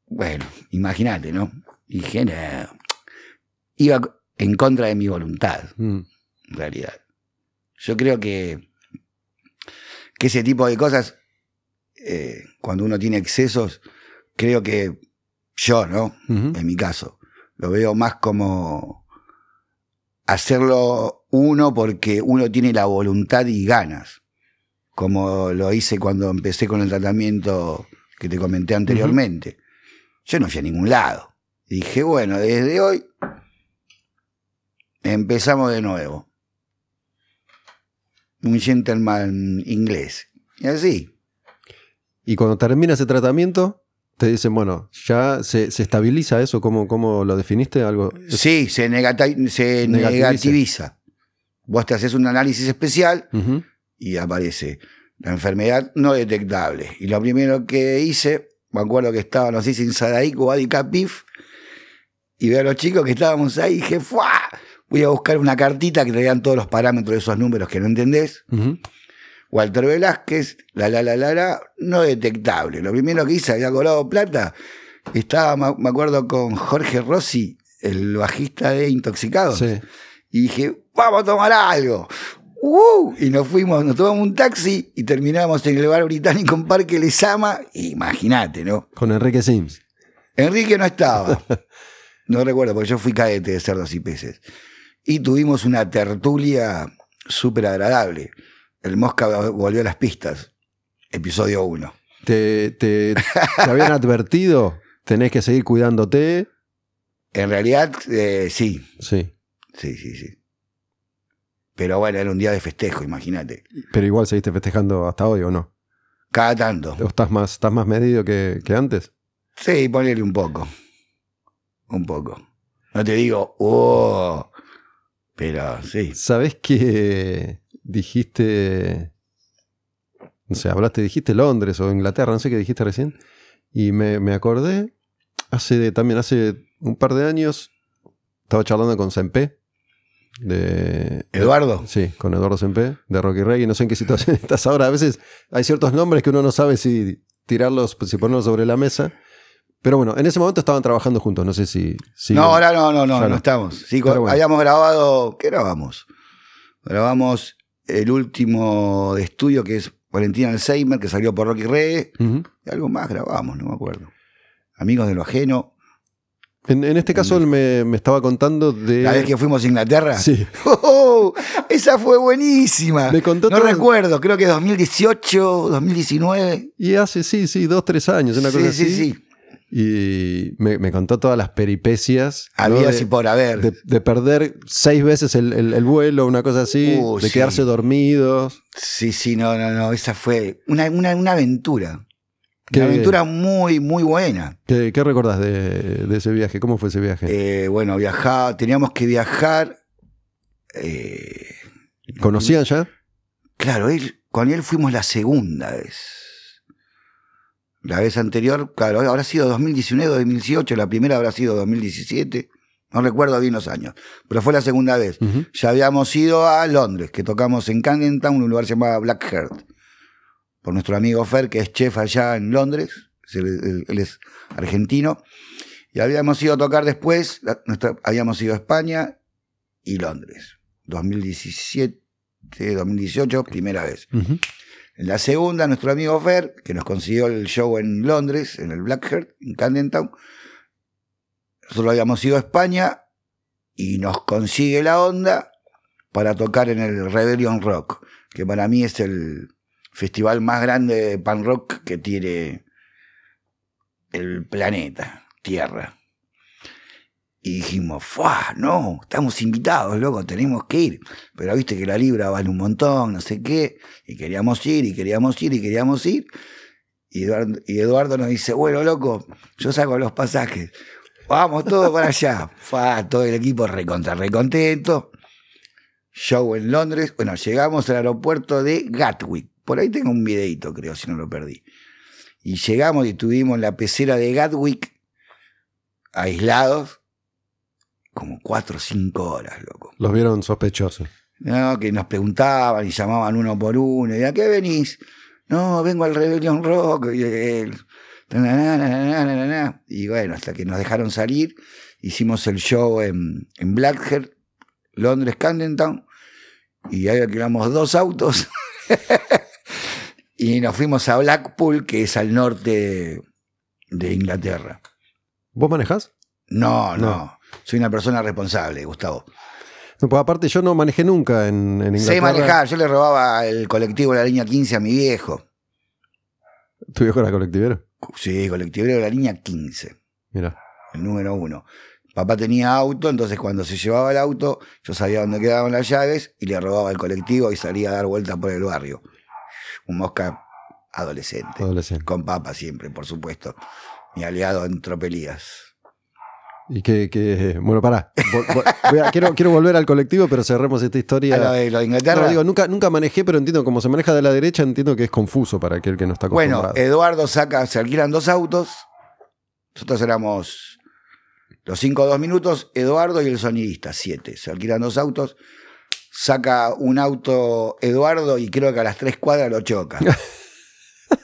Bueno, imagínate, ¿no? Dije, no. Iba en contra de mi voluntad Mm. en realidad. Yo creo que, que ese tipo de cosas, eh, cuando uno tiene excesos, creo que yo, ¿no? En mi caso, lo veo más como hacerlo uno porque uno tiene la voluntad y ganas, como lo hice cuando empecé con el tratamiento que te comenté anteriormente. Yo no fui a ningún lado. Dije, bueno, desde hoy empezamos de nuevo. Un gentleman inglés. Y así. Y cuando termina ese tratamiento, te dicen, bueno, ya se, se estabiliza eso, ¿cómo, cómo lo definiste? Algo. Sí, se, negati- se Negativiza. negativiza. Vos te haces un análisis especial y aparece la enfermedad no detectable. Y lo primero que hice, me acuerdo que estaba, no sé si en Sadaic o Adicapif, y veo a los chicos que estábamos ahí y dije, ¡fuah! Voy a buscar una cartita que te dan todos los parámetros de esos números que no entendés. Walter Velázquez, la la la la la, no detectable. Lo primero que hice, había cobrado plata, estaba, me acuerdo, con Jorge Rossi, el bajista de Intoxicados. Sí. Y dije, vamos a tomar algo. ¡Uh! Y nos fuimos, nos tomamos un taxi y terminamos en el bar británico en Parque Lesama. Imagínate, ¿no? Con Enrique Sims. Enrique no estaba. <laughs> No recuerdo, porque yo fui cadete de cerdos y peces. Y tuvimos una tertulia súper agradable. El Mosca volvió a las pistas. Episodio 1. ¿Te, te, te habían <laughs> advertido? ¿Tenés que seguir cuidándote? En realidad, eh, sí. Sí. Sí, sí, sí. Pero bueno, era un día de festejo, imagínate. Pero igual seguiste festejando hasta hoy, ¿o no? Cada tanto. ¿O estás más, estás más medido que, que antes? Sí, ponele un poco. Un poco. No te digo, oh, pero sí. ¿Sabés que dijiste, no sé, hablaste, dijiste Londres o Inglaterra, no sé qué dijiste recién, y me, me acordé, hace también hace un par de años, estaba charlando con Sempe, de... Eduardo. Sí, con Eduardo Sempe, de Rocky Reggae, no sé en qué situación <laughs> estás ahora, a veces hay ciertos nombres que uno no sabe si tirarlos, si ponerlos sobre la mesa, pero bueno, en ese momento estaban trabajando juntos, no sé si... si no, ahora no, no, no, no, estamos. Sí, bueno. habíamos grabado, ¿qué grabamos? Grabamos el último de estudio que es Valentina Alzheimer, que salió por Rocky. Ujú. Y algo más grabamos, no me acuerdo. Amigos de lo ajeno. En, en este caso él me, me estaba contando de... La vez que fuimos a Inglaterra. Sí. <laughs> ¡Oh! esa fue buenísima. Me contó no todo- recuerdo, creo que 2018, 2019. Y hace, sí, sí, dos, tres años, una sí, cosa sí, así. sí. Y me, me contó todas las peripecias. ¿no? Había de, así por haber. de- de perder seis veces el, el- el vuelo, una cosa así. Uh, de sí. quedarse dormidos. Sí, sí, no, no, no. Esa fue una, una, una aventura. Qué Una aventura muy, muy buena. ¿Qué, qué recordás de, de ese viaje? ¿Cómo fue ese viaje? Eh, bueno, viajar, teníamos que viajar. eh, ¿Conocían ya? claro, él, con él fuimos la segunda vez. La vez anterior, claro, habrá sido 2019, 2018, la primera habrá sido 2017. No recuerdo bien los años, pero fue la segunda vez. Ujú. Ya habíamos ido a Londres, que tocamos en Camden Town, un lugar llamado Blackheart, por nuestro amigo Fer, que es chef allá en Londres, es él, él- es argentino, y habíamos ido a tocar después, la- nuestra- habíamos ido a España, y Londres. 2017, 2018, primera vez. Ujú. En la segunda, nuestro amigo Fer, que nos consiguió el show en Londres, en el Blackheart, en Camden Town. Nosotros habíamos ido a España y nos consigue la onda para tocar en el Rebellion Rock, que para mí es el festival más grande de pan rock que tiene el planeta, Tierra. Y dijimos, ¡fuah! No, estamos invitados, loco, tenemos que ir. Pero viste que la libra vale un montón, no sé qué. Y queríamos ir, y queríamos ir, y queríamos ir. Y Eduardo, nos dice, bueno, loco, yo saco los pasajes. Vamos todos para allá. <laughs> Fue todo el equipo recontra, recontento. Show en Londres. Bueno, llegamos al aeropuerto de Gatwick. Por ahí tengo un videito, creo, si no lo perdí. Y llegamos y estuvimos en la pecera de Gatwick, aislados, como cuatro o cinco horas, loco. Los vieron sospechosos. ¿no? que nos preguntaban y llamaban uno por uno. ¿Y a qué venís? No, vengo al Rebellion Rock. Y, él, na, na, na, na, na, na, na. Y bueno, hasta que nos dejaron salir, hicimos el show en, en Blackheart, Londres, Camden y ahí alquilamos dos autos. <laughs> y nos fuimos a Blackpool, que es al norte de, de Inglaterra. ¿Vos manejás? No, no, No. Soy una persona responsable, Gustavo. No, pues aparte yo no manejé nunca en, en Inglaterra. Sé manejar, yo le robaba el colectivo de la línea 15 a mi viejo. ¿Tu viejo era colectivero? Sí, colectivero de la línea 15, Mira. el número uno. Papá tenía auto, entonces cuando se llevaba el auto, yo sabía dónde quedaban las llaves y le robaba el colectivo y salía a dar vueltas por el barrio. Un mosca adolescente. Adolescente. Con papá siempre, por supuesto. Mi aliado en tropelías. Y que, que bueno, pará. A- quiero, quiero volver al colectivo, pero cerremos esta historia. ¿A lo de, lo de Inglaterra? No, digo, nunca, nunca manejé, pero entiendo cómo se maneja de la derecha, entiendo que es confuso para aquel que no está Bueno, acostumbrado. Eduardo saca, se alquilan dos autos. Nosotros éramos los cinco dos minutos, Eduardo y el sonidista, siete. Se alquilan dos autos. Saca un auto Eduardo y creo que a las tres cuadras lo choca. <laughs>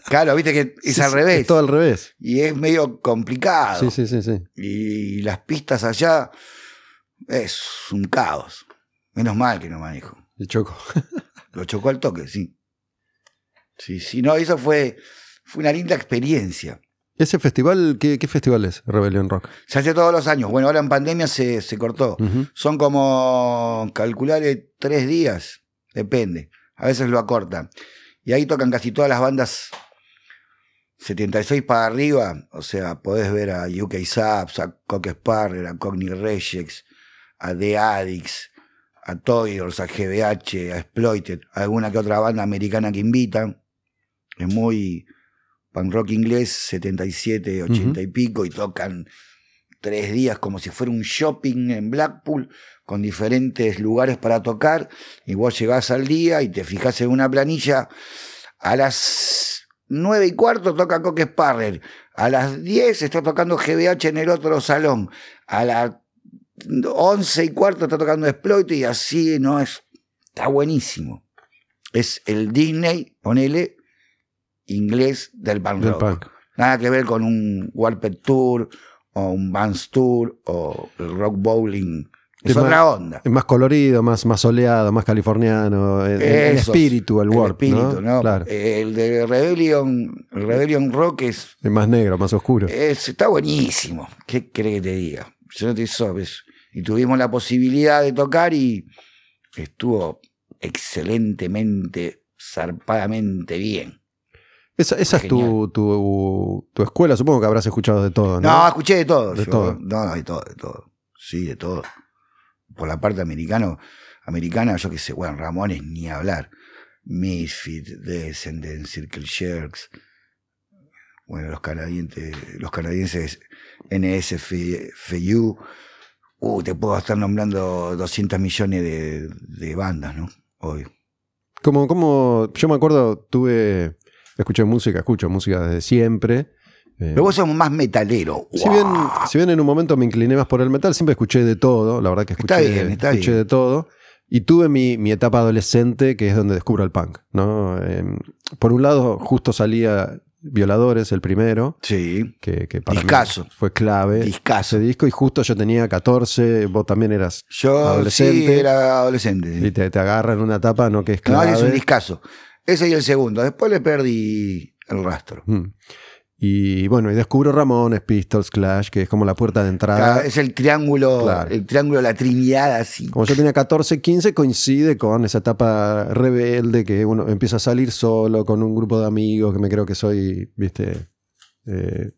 claro, viste que es Sí, al revés. Es todo al revés. Y es medio complicado. Sí, sí, sí, sí. Y las pistas allá es un caos. Menos mal que no manejo. Y choco. <laughs> Lo chocó al toque, sí. Sí, sí, no, eso fue, fue una linda experiencia. ¿Ese festival, qué, qué festival es? Rebellion Rock. Se hace todos los años. Bueno, ahora en pandemia se, se cortó. Son como, calcularle, tres días. Depende. A veces lo acortan. Y ahí tocan casi todas las bandas 76 para arriba. O sea, podés ver a UK Subs, a Cock Sparrer, a Cockney Rejects, a The Addicts, a Toyers, a GBH, a Exploited, a alguna que otra banda americana que invitan. Es muy punk rock inglés, 77, 80 y pico, y tocan tres días como si fuera un shopping en Blackpool con diferentes lugares para tocar y vos llegás al día y te fijas en una planilla a las nueve y cuarto toca Coque Sparrer a las 10 está tocando GBH en el otro salón a las once y cuarto está tocando Exploit y así no es está buenísimo es el Disney ponele inglés del punk Del rock punk. Nada que ver con un Warped Tour o un Vans Tour o el Rock Bowling. Es Es otra más- onda. Es más colorido, más, más soleado, más californiano. El, el espíritu, el, warp, espíritu, ¿no? Claro. El de Rebellion, el Rebellion Rock es, Es más negro, más oscuro. es- está buenísimo. ¿Qué crees que te diga? Yo no te sabes. Y tuvimos la posibilidad de tocar y estuvo excelentemente, zarpadamente bien. Esa, esa es tu, tu, tu escuela, supongo que habrás escuchado de todo, ¿no? No, escuché de todo. De yo. todo. No, no, de todo, de todo. Sí, de todo. Por la parte americano, americana, yo qué sé, bueno, Ramones ni hablar. Misfit, Descendants, Circle Jerks. Bueno, los canadienses, los canadienses NSFU. Uh, te puedo estar nombrando 200 millones de, de bandas, ¿no? Hoy. Como, como, yo me acuerdo, tuve, escuché música, escucho música desde siempre. Eh, Pero vos sos más metalero. si, bien, si bien en un momento me incliné más por el metal, siempre escuché de todo, la verdad que escuché, Está bien, está escuché bien. de todo. Y tuve mi, mi etapa adolescente, que es donde descubro el punk. ¿no? Eh, por un lado, justo salía Violadores, el primero, Sí. que, que para mí Discazo. fue clave. Discazo. Ese disco, y justo yo tenía 14, vos también eras Yo Adolescente. sí era adolescente. y te, te agarran una tapa, no que es No, clave. es un discazo. Ese y el segundo. Después le perdí el rastro. Mm. Y bueno, y descubro Ramones, Pistols, Clash, que es como la puerta de entrada. Es el triángulo, Claro. el triángulo la Trinidad así. Como yo tenía 14, 15, coincide con esa etapa rebelde que uno empieza a salir solo con un grupo de amigos que me creo que soy, viste, eh,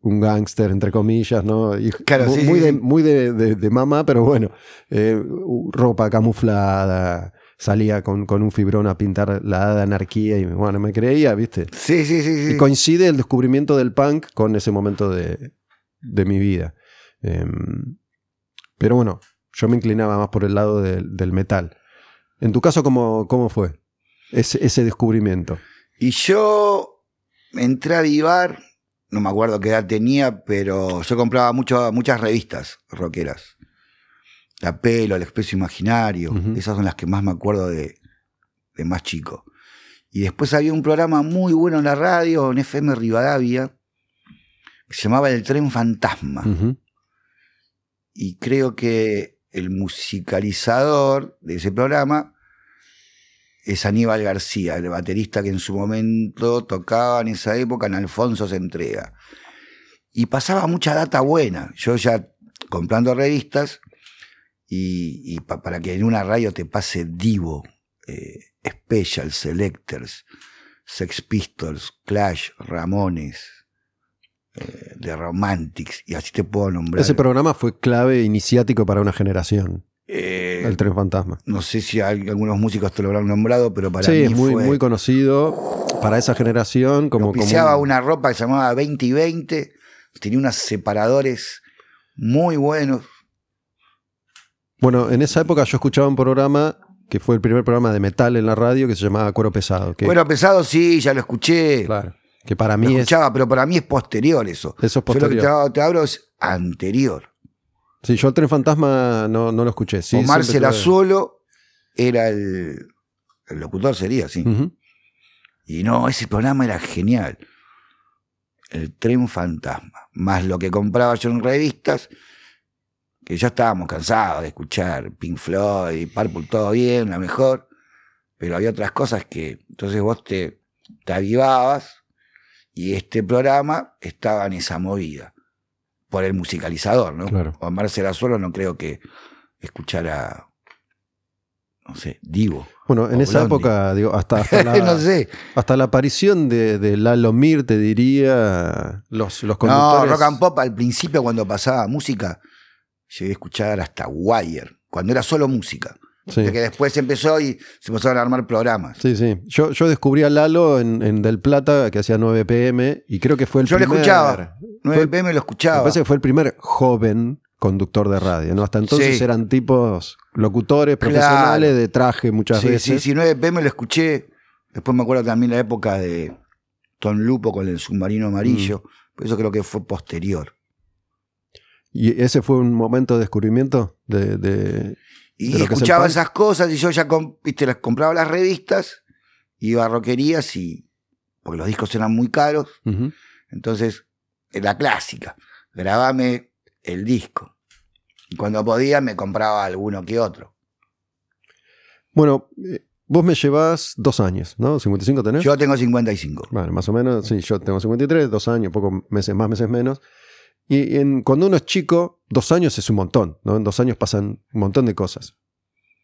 un gángster, entre comillas, ¿no? Y Claro, sí, muy sí, de, muy de, de- de mamá, pero bueno, eh, ropa camuflada, salía con, con un fibrón a pintar la de anarquía y bueno, me creía, viste. Sí, sí, sí. Y sí. coincide el descubrimiento del punk con ese momento de, de mi vida. Em, pero bueno, yo me inclinaba más por el lado del, del metal. En tu caso, ¿cómo, cómo fue ese, ese descubrimiento? Y yo entré a Vivar, no me acuerdo qué edad tenía, pero yo compraba mucho, muchas revistas rockeras. La Pelo, El Expreso Imaginario, esas son las que más me acuerdo de, de más chico. Y después había un programa muy bueno en la radio, en FM Rivadavia, que se llamaba El Tren Fantasma. Y creo que el musicalizador de ese programa es Aníbal García, el baterista que en su momento tocaba en esa época en Alfonso se entrega. Y pasaba mucha data buena. Yo ya comprando revistas y, y pa- para que en una radio te pase Divo, eh, Special, Selectors, Sex Pistols, Clash, Ramones, eh, The Romantics, y así te puedo nombrar. Ese programa fue clave iniciático para una generación, Eh, el Tren Fantasma. no sé si hay- algunos músicos te lo habrán nombrado, pero para sí, mí es muy, fue. muy conocido para esa generación. Como, como una ropa que se llamaba 20 y 20, tenía unos separadores muy buenos. Bueno, en esa época yo escuchaba un programa que fue el primer programa de metal en la radio que se llamaba Cuero Pesado. Que, Bueno, pesado sí, ya lo escuché. claro, que para lo mí es, escuchaba, pero para mí es posterior eso. eso es Yo lo que posterior. te, hablo es anterior. Sí, yo el Tren Fantasma no, no lo escuché. Sí, Omar Serazuelo era el, el locutor, sería, sí. Y no, ese programa era genial. El tren fantasma. Más lo que compraba yo en revistas, que ya estábamos cansados de escuchar Pink Floyd, Purple, todo bien, la mejor. Pero había otras cosas que. Entonces vos te, te avivabas y este programa estaba en esa movida. Por el musicalizador, ¿no? Claro. Omar Serazuelo no creo que escuchara. No sé, Divo. Bueno, en esa Blondie. época, digo, hasta, hasta, <laughs> la, no sé. hasta la aparición de, de Lalo Mir, te diría, los, los No, conductores... rock and pop al principio cuando pasaba música, llegué a escuchar hasta Wire, cuando era solo música. Sí. De que después empezó y se empezaron a armar programas. Sí, sí. Yo, yo descubrí a Lalo en, en Del Plata, que hacía 9 pm, y creo que fue el Yo lo primer... escuchaba. 9 Fue- PM lo Me escuchaba. parece que fue el primer joven conductor de radio, ¿no? Hasta entonces Sí. eran tipos locutores, Claro. profesionales, de traje muchas Sí, veces. sí, sí, 9 PM lo escuché. Después me acuerdo también la época de Tom Lupo con el submarino amarillo. Mm. Pero eso creo que fue posterior. ¿Y ese fue un momento de descubrimiento de, de- Y de es escuchaba esas cosas y yo ya viste, las compraba las revistas, iba a roquerías y. porque los discos eran muy caros. Entonces, la clásica, grabame el disco. Y cuando podía me compraba alguno que otro. Bueno, eh, vos me llevas dos años, ¿no? ¿55 tenés? Yo tengo 55. Bueno, más o menos, sí, yo tengo 53, dos años, pocos meses más, meses menos. Y en- cuando uno es chico, dos años es un montón, ¿no? En dos años pasan un montón de cosas.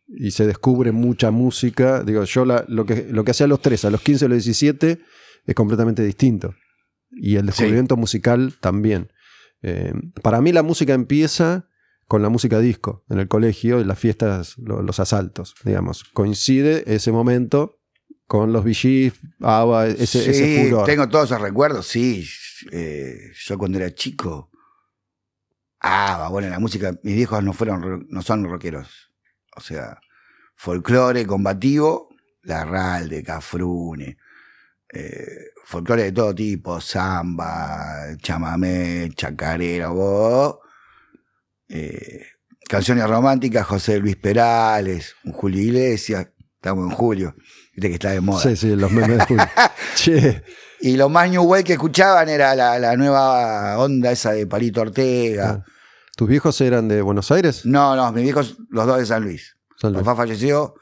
Y se descubre mucha música. Digo, yo la- lo, que, lo que hacía a los 3, a los 15, a los 17, es completamente distinto. Y el descubrimiento musical también. Eh, para mí la música empieza con la música disco en el colegio, en las fiestas, lo- los asaltos, digamos. Coincide ese momento con los VGs, ABBA, ese, sí, ese furor. tengo todos esos recuerdos, sí. Eh, yo cuando era chico. Ah, bueno, la música. Mis viejos no fueron, ro- no son rockeros. O sea, folclore combativo, Larralde, Cafrune. Eh, folclore de todo tipo, samba, chamamé, chacarera, vos. Eh, canciones románticas, José Luis Perales, un Julio Iglesias, estamos en julio, viste que está de moda. Sí, sí, los memes de Julio. <laughs> che, Y lo más New Wave que escuchaban era la, la nueva onda esa de Palito Ortega. Ah. ¿Tus viejos eran de Buenos Aires? No, no, mis viejos, los dos de San Luis. San Luis. Papá falleció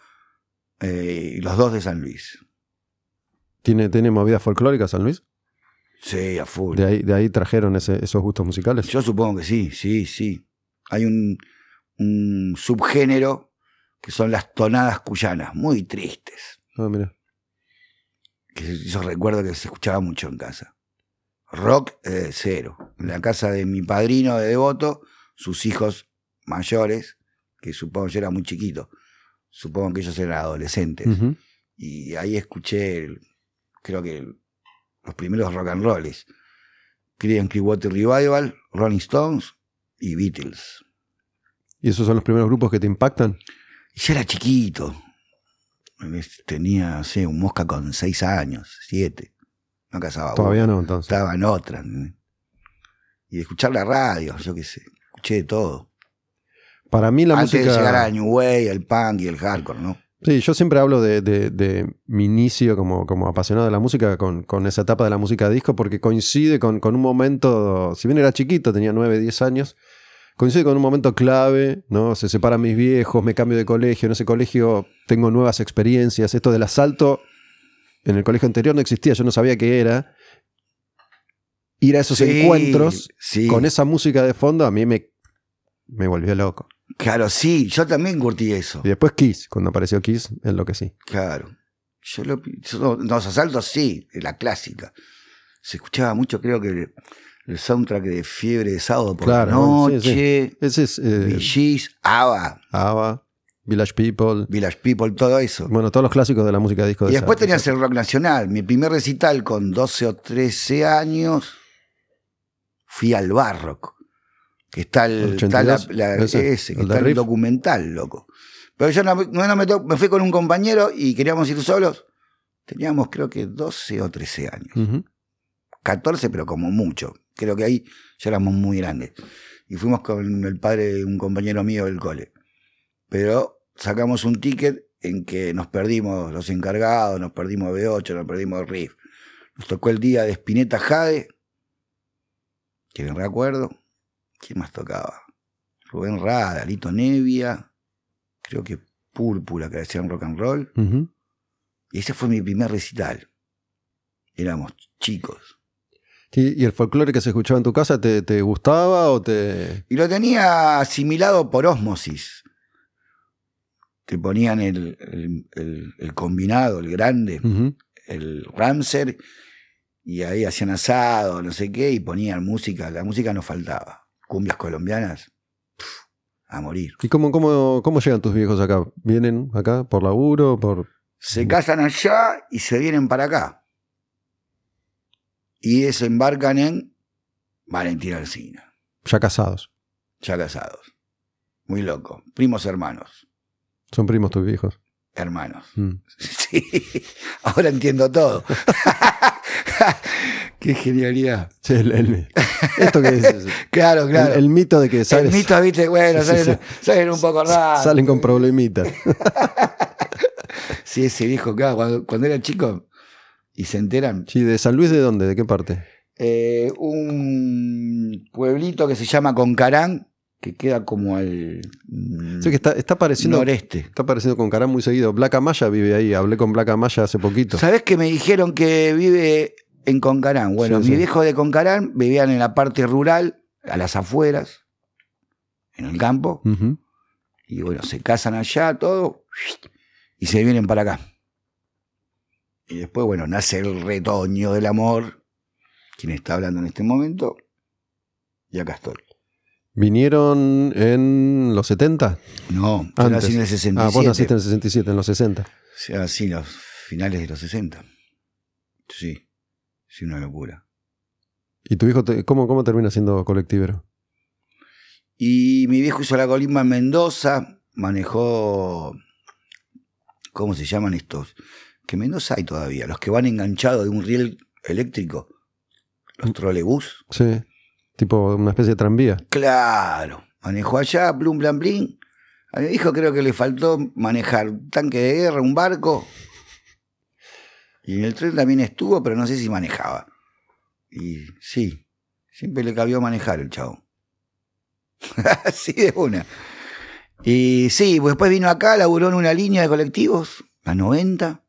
eh, y los dos de San Luis. ¿Tiene, ¿Tiene movida folclórica San Luis? Sí, a full. De ahí, de ahí trajeron ese- esos gustos musicales. Yo supongo que sí, sí, sí. Hay un, un subgénero que son las tonadas cuyanas, muy tristes. Ah, mira. Que yo recuerdo que se escuchaba mucho en casa. Rock, eh, cero. En la casa de mi padrino de devoto, sus hijos mayores, que supongo yo era muy chiquito, supongo que ellos eran adolescentes. Y ahí escuché, el- creo que el- los primeros rock and rolls. Creedence Clearwater Revival, Rolling Stones y Beatles. ¿Y esos son los primeros grupos que te impactan? Y yo era chiquito. Tenía, sé, un mosca con seis años, siete. No casaba Todavía no, entonces. Estaba en otra. Y escuchar la radio, yo qué sé. Escuché de todo. Para mí la Antes música... de llegar a New Wave, el punk y el hardcore, ¿no? Sí, yo siempre hablo de, de- de mi inicio como, como apasionado de la música con, con esa etapa de la música disco porque coincide con, con un momento, si bien era chiquito, tenía 9, 10 años, coincide con un momento clave, ¿no? Se separan mis viejos, me cambio de colegio, en ese colegio tengo nuevas experiencias, esto del asalto en el colegio anterior no existía, yo no sabía qué era. Ir a esos Sí, encuentros sí. con esa música de fondo a mí me, me volvió loco. Claro, sí, yo también curtí eso. Y después Kiss, cuando apareció Kiss, es lo que sí. Claro. Yo lo, yo- los asaltos sí, la clásica. Se escuchaba mucho, creo que el, soundtrack de Fiebre de Sábado por Claro, la bueno, sí, noche, Ese es eh, Gees, ABBA, ABBA, Village People, Village People, todo eso. bueno, todos los clásicos de la música disco. de y después esa- tenías el rock nacional. Mi primer recital con 12 o 13 años fui al Barrock. Que está el, está la- 82, la- ese, ese, que el está el documental, loco. Pero yo no, me- no me, me fui con un compañero y queríamos ir solos. Teníamos creo que 12 o 13 años. Ujú. 14, pero como mucho. Creo que ahí ya éramos muy grandes. Y fuimos con el padre de un compañero mío del cole. Pero sacamos un ticket en que nos perdimos los encargados, nos perdimos B8, nos perdimos Riff. Nos tocó el día de Spinetta Jade, que me recuerdo. ¿Quién más tocaba? Rubén Rada, Lito Nevia, creo que Púrpura, que hacían rock and roll. Y ese fue mi primer recital. Éramos chicos. ¿Y el folclore que se escuchaba en tu casa te, te gustaba o te...? Y lo tenía asimilado por ósmosis. Te ponían el, el- el- el combinado, el grande, el Ramser, y ahí hacían asado, no sé qué, y ponían música. La música no faltaba. Cumbias colombianas, a morir. ¿Y cómo, cómo, cómo llegan tus viejos acá? ¿Vienen acá por laburo? por Se casan allá y se vienen para acá. Y desembarcan en Valentina Alcina, Ya casados. ya casados. Muy loco. Primos hermanos. Son primos tus viejos. Hermanos. Mm. <laughs> Sí, ahora entiendo todo. <laughs> Qué genialidad. Sí, el- el- esto que es, <laughs> Claro, el, claro. el mito de que El sales- mito, viste, bueno, Sí, sí, salen, salen un poco raros. salen con problemitas. Sí, ese viejo, claro, cuando, cuando era chico y se enteran. Sí, ¿de San Luis de dónde? ¿De qué parte? eh, un pueblito que se llama Concarán, que queda como al mm, que está, está pareciendo, noreste. está pareciendo con Carán muy seguido. Black Amaya vive ahí. Hablé con Black Amaya hace poquito. ¿Sabés que me dijeron que vive en Concarán? Bueno, Sí, mis sí. viejos de Concarán vivían en la parte rural, a las afueras, en el campo, y bueno, se casan allá, todo, y se vienen para acá. Y después, bueno, nace el retoño del amor, quien está hablando en este momento, y acá estoy. ¿Vinieron en los 70? No, yo Antes. nací en el 67. Ah, vos naciste en el 67, en los 60. O sea, sí, los finales de los 60. Sí, sí, una locura. ¿Y tu hijo te- cómo, cómo termina siendo colectivero? Y mi viejo hizo la colimba en Mendoza, manejó. ¿Cómo se llaman estos? Que en Mendoza hay todavía, los que van enganchados de un riel eléctrico, los trolebús. Sí, tipo una especie de tranvía. Claro, manejó allá, plum, blam, blin. A mi hijo creo que le faltó manejar un tanque de guerra, un barco. Y en el tren también estuvo, pero no sé si manejaba. Y sí, siempre le cabió manejar el chavo. Así <laughs> de una. Y sí, pues después vino acá, laburó en una línea de colectivos, la 90,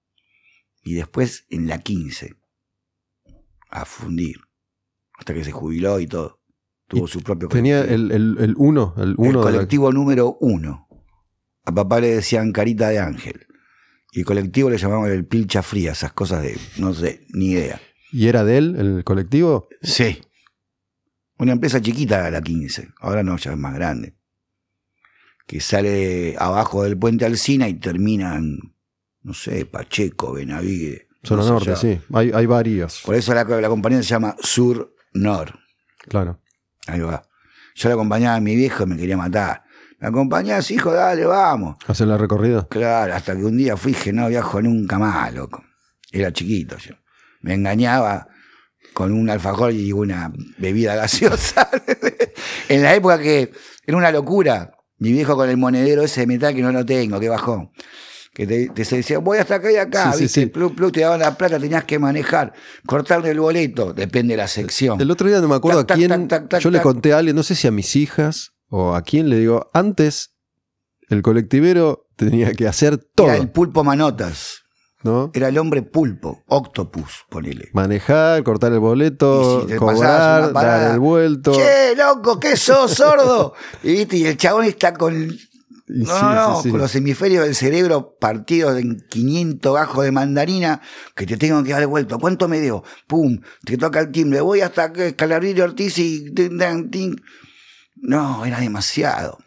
y después en la 15, a fundir, hasta que se jubiló y todo. Tuvo Y su propio Tenía colectivo. el, el, el uno, el El uno de la- colectivo número uno. A papá le decían carita de ángel. Y el colectivo le llamaban el pilcha fría, esas cosas de, no sé, ni idea. ¿Y era de él, el colectivo? Sí. Una empresa chiquita, la 15. Ahora no, ya es más grande. Que sale abajo del puente Alcina y termina en, no sé, Pacheco, Benavide. Zona más Norte, sí. Hay, hay varios. Por eso la, la compañía se llama Sur Nor. Claro. Ahí va. Yo la acompañaba a mi viejo y me quería matar. ¿Me acompañás, hijo? Dale, vamos. ¿Hacer la recorrida? Claro, hasta que un día fui dije, no viajo nunca más, loco. Era chiquito yo. Me engañaba con un alfajor y una bebida gaseosa. <laughs> en la época que era una locura. Mi viejo con el monedero ese de metal que no lo tengo, que bajó. Que te, te decía, voy hasta acá y acá, Sí, sí, ¿viste? sí. Plus, plus, te daban la plata, tenías que manejar, cortarle el boleto, depende de la sección. El otro día no me acuerdo Tac, a quién. tac, tac, tac, yo le conté a alguien, no sé si a mis hijas o a quién le digo, antes el colectivero tenía que hacer todo, Era el pulpo manotas. ¿no? Era el hombre pulpo, octopus, ponele. Manejar, cortar el boleto, si cobrar, parada, dar el vuelto. Che, loco, ¿qué sos, sordo? y viste, y el chabón está con, sí, no, no, sí, sí. con los hemisferios del cerebro partidos en 500 gajos de mandarina que te tengo que dar el vuelto. ¿Cuánto me dio? Pum, te toca el timbre. Voy hasta que Escalabrino Ortiz y... No, era demasiado.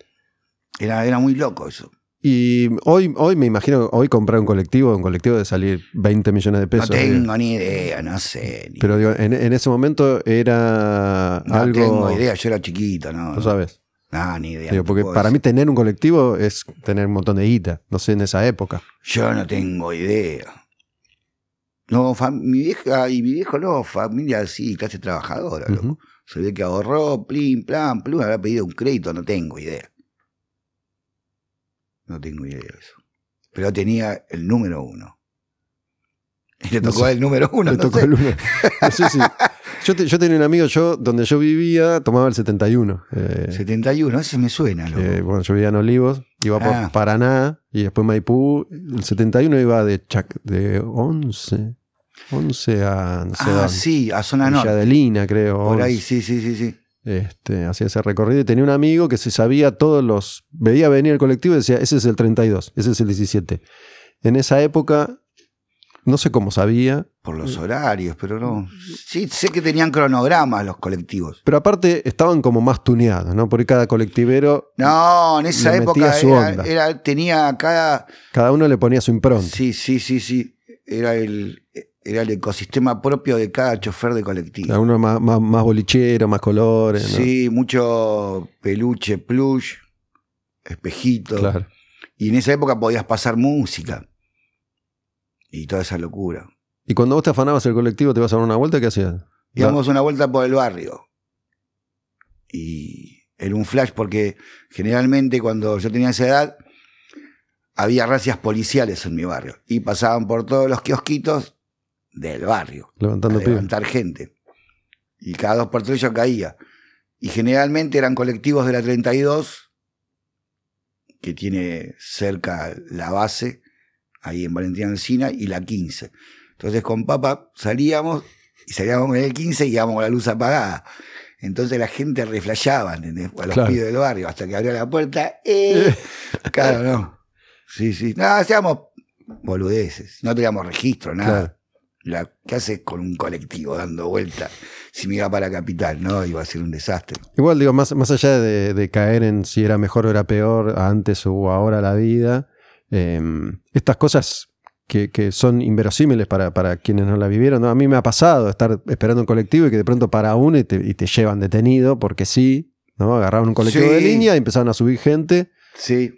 Era, era muy loco eso. Y hoy, hoy me imagino, hoy comprar un colectivo, un colectivo de salir 20 millones de pesos. no tengo ni idea, no sé. ni- Pero digo, en, en ese momento era no algo. tengo idea, yo era chiquito, ¿no? No sabes. No, ni idea. Digo, porque para mí tener un colectivo es tener un montón de guita. No sé, en esa época. Yo no tengo idea. No, mi vieja y mi viejo no, familia así, clase trabajadora, loco. Ujú. Se ve que ahorró, plin, plan, plum, habrá pedido un crédito, no tengo idea. No tengo idea de eso. Pero tenía el número uno. <laughs> Le No tocó sé. el número uno, Le no tocó sé. el uno. No sé si- <laughs> Yo, te- yo tenía un amigo, yo donde yo vivía, tomaba el 71. Eh, 71, ese me suena, loco. eh, bueno, yo vivía en Olivos, iba por Ah. Paraná y después Maipú. El 71 iba de, Chac- de 11. 11 a no sé ah, sí, a zona norte. de Lina, creo. Por ahí, 11. sí, sí, sí, sí. Este, hacía ese recorrido y tenía un amigo que se sabía todos los. Veía venir el colectivo y decía: Ese es el 32, ese es el 17. En esa época, no sé cómo sabía, Por los horarios, pero no. Sí, sé que tenían cronogramas los colectivos. pero aparte estaban como más tuneados, ¿no? Porque cada colectivero, No, en esa época su era, onda. era- tenía cada. cada uno le ponía su impronta. Sí, sí, sí, sí. Era el, era el ecosistema propio de cada chofer de colectivo. Cada uno más, más, más bolichero, más colores. ¿no? Sí, mucho peluche, plush, espejito. Claro. Y en esa época podías pasar música. Y toda esa locura. Y cuando vos te afanabas el colectivo, te ibas a dar una vuelta, ¿qué hacías? Íbamos una vuelta por el barrio. Y era un flash porque generalmente cuando yo tenía esa edad había racias policiales en mi barrio y pasaban por todos los kiosquitos del barrio Levantando a pibes. levantar gente. Y cada dos por tres yo caía. Y generalmente eran colectivos de la 32 que tiene cerca la base, ahí en Valentina Encina, y la 15. Entonces con papá salíamos y salíamos con el 15 y íbamos con la luz apagada. Entonces la gente reflejaba, ¿entendés? A los Claro. pibes del barrio, hasta que abrió la puerta. ¡eh! <laughs> claro, no. Sí, sí. No, hacíamos boludeces. No teníamos registro, nada. Claro. La, ¿Qué haces con un colectivo dando vuelta si me iba para la capital? No, iba a ser un desastre. Igual, digo, más, más allá de, de caer en si era mejor o era peor antes o ahora la vida, eh, estas cosas que, que son inverosímiles para, para quienes no la vivieron, ¿no? a mí me ha pasado estar esperando un colectivo y que de pronto para uno y te, y te llevan detenido porque sí, ¿no? agarraban un colectivo Sí. de línea y empezaban a subir gente. Sí.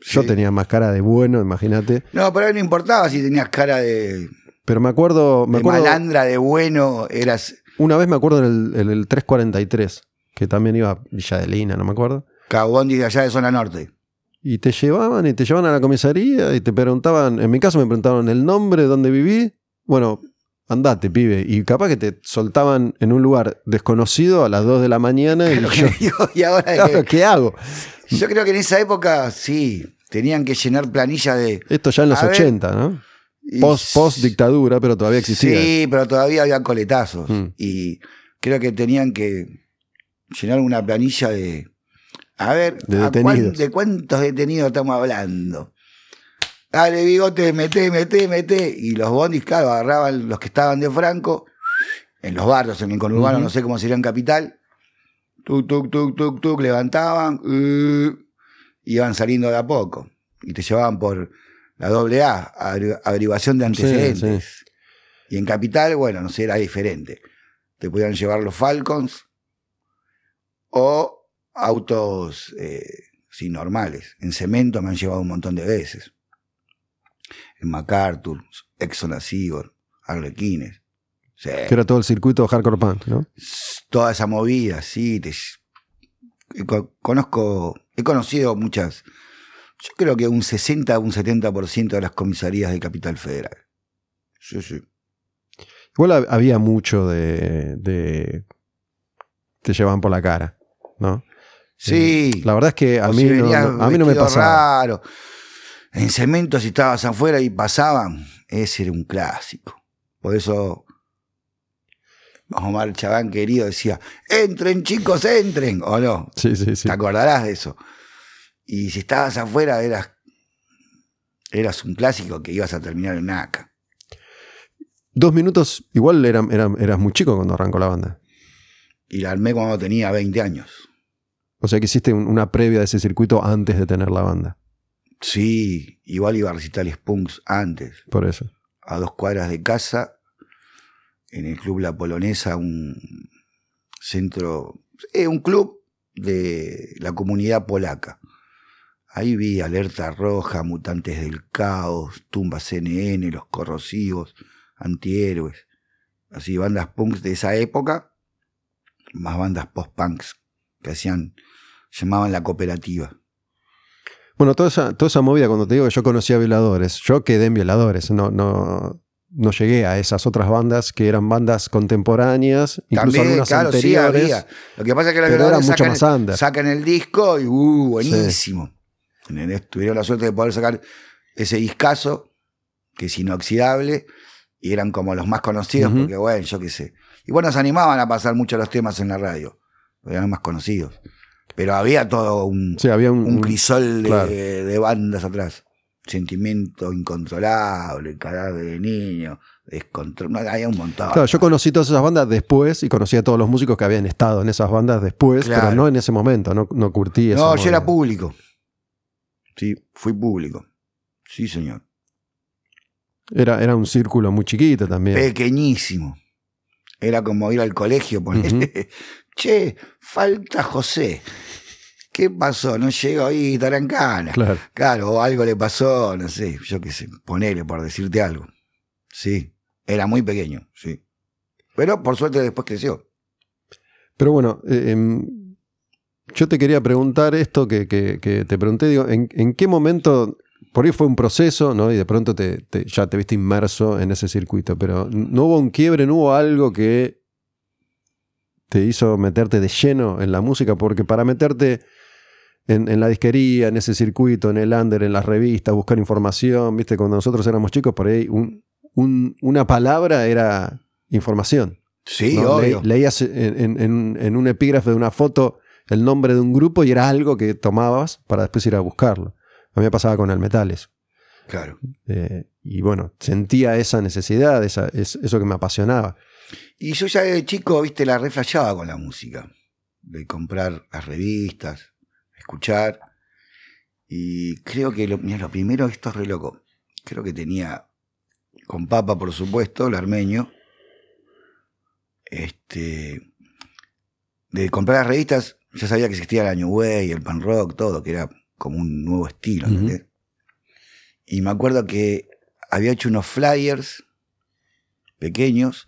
Yo Sí. tenía más cara de bueno, imagínate. No, pero ahí no importaba si tenías cara de, Pero me acuerdo, me de acuerdo malandra, de bueno, eras una vez me acuerdo en el, en el 343, que también iba a Villa de Lina, no me acuerdo. cabondi de allá de zona norte. Y te llevaban y te llevaban a la comisaría y te preguntaban, en mi caso me preguntaban el nombre, dónde viví, bueno, andate, pibe. Y capaz que te soltaban en un lugar desconocido a las 2 de la mañana. Y <laughs> yo, digo, y ahora claro, que- ¿qué hago? yo creo que en esa época sí, tenían que llenar planillas de. Esto ya en los A ver, 80, ¿no? post dictadura, pero todavía existía. Sí, pero todavía había coletazos. Mm. Y creo que tenían que llenar una planilla de. A ver, De ¿a cuán- detenidos. ¿de cuántos detenidos estamos hablando? Dale, bigote, mete, mete, mete. Y los bondis, claro, agarraban los que estaban de Franco, en los barrios, en el conurbano, no sé cómo sería en Capital. Tuk, tuk, tuk, tuk, tuk, levantaban, uh, iban saliendo de a poco. Y te llevaban por la doble A, averi- averiguación de antecedentes. Y en Capital, bueno, no sé, era diferente. Te podían llevar los Falcons o autos eh, sí, normales. En cemento me han llevado un montón de veces. En MacArthur, Exxon Asigor, Arlequines. Sí. Que era todo el circuito hardcore punk, ¿no? Toda esa movida, sí. te- conozco, he conocido muchas. Yo creo que un 60 o un 70% de las comisarías de Capital Federal. Sí, sí. Igual hab- había mucho de, de- Te llevaban por la cara, ¿no? Sí. La verdad es que a mí, no, venías no- a mí no me pasaba. raro. En cemento, si estabas afuera y pasaban, ese era un clásico. Por eso Omar Chabán querido decía, entren chicos, entren. ¿O no? Sí, sí, sí. Te acordarás de eso. Y si estabas afuera, eras, eras un clásico que ibas a terminar en NACA. Dos minutos, igual era, era- eras muy chico cuando arrancó la banda. Y la armé cuando tenía 20 años. O sea que hiciste un- una previa de ese circuito antes de tener la banda. Sí, igual iba a recitales punks antes. Por eso. a dos cuadras de casa, en el Club La Polonesa, un centro, eh, un club de la comunidad polaca. Ahí vi Alerta Roja, Mutantes del Caos, Tumba CNN, Los Corrosivos, Antihéroes. Así, bandas punks de esa época, más bandas post-punks que hacían, llamaban la cooperativa. Bueno, toda esa, toda esa movida, cuando te digo que yo conocía violadores, yo quedé en violadores, no, no, no llegué a esas otras bandas que eran bandas contemporáneas, incluso También, algunas claro, sí anteriores. había. Lo que pasa es que eran violadores mucho sacan, más under. sacan el disco y uh, buenísimo. Tuvieron la suerte de poder sacar ese discazo, que es inoxidable, y eran como los más conocidos, porque bueno, yo qué sé. Y bueno, se animaban a pasar mucho los temas en la radio, porque eran más conocidos. Pero había todo un, Sí, había un, crisol de, claro. de bandas atrás. Sentimiento incontrolable, cadáver de niño, descontrol. no, había un montón. Claro, yo conocí todas esas bandas después y conocí a todos los músicos que habían estado en esas bandas después, Claro. pero no en ese momento, no, no curtí No, yo era público. Sí, fui público. Sí, señor. Era, era un círculo muy chiquito también. Pequeñísimo. Era como ir al colegio, ponerle. <laughs> Che, falta José. ¿Qué pasó? No llegó hoy Tarancana. Claro. Claro, o algo le pasó, no sé, yo qué sé, ponele por decirte algo. Sí, era muy pequeño, sí. Pero por suerte después creció. Pero bueno, eh, em, yo te quería preguntar esto que, que- que te pregunté, digo, ¿en, en qué momento, por ahí fue un proceso, ¿no? Y de pronto te, te- ya te viste inmerso en ese circuito, pero ¿no hubo un quiebre, no hubo algo que te hizo meterte de lleno en la música? Porque para meterte en, en la disquería, en ese circuito, en el under, en las revistas, buscar información, viste, cuando nosotros éramos chicos, por ahí un- un- una palabra era información. Sí, ¿no? Le- obvio. leías en, en- en- en un epígrafe de una foto el nombre de un grupo y era algo que tomabas para después ir a buscarlo. A mí me pasaba con el metal eso. Claro. Eh, y bueno, sentía esa necesidad, esa, es- eso que me apasionaba. Y yo ya de chico, viste, la reflejaba con la música. De comprar las revistas, escuchar. Y creo que, lo, lo primero, esto es re loco. Creo que tenía, con Papa, por supuesto, el armenio. Este. De comprar las revistas, ya sabía que existía la New Way, el pan rock, todo, que era como un nuevo estilo. ¿entendés? Y me acuerdo que había hecho unos flyers pequeños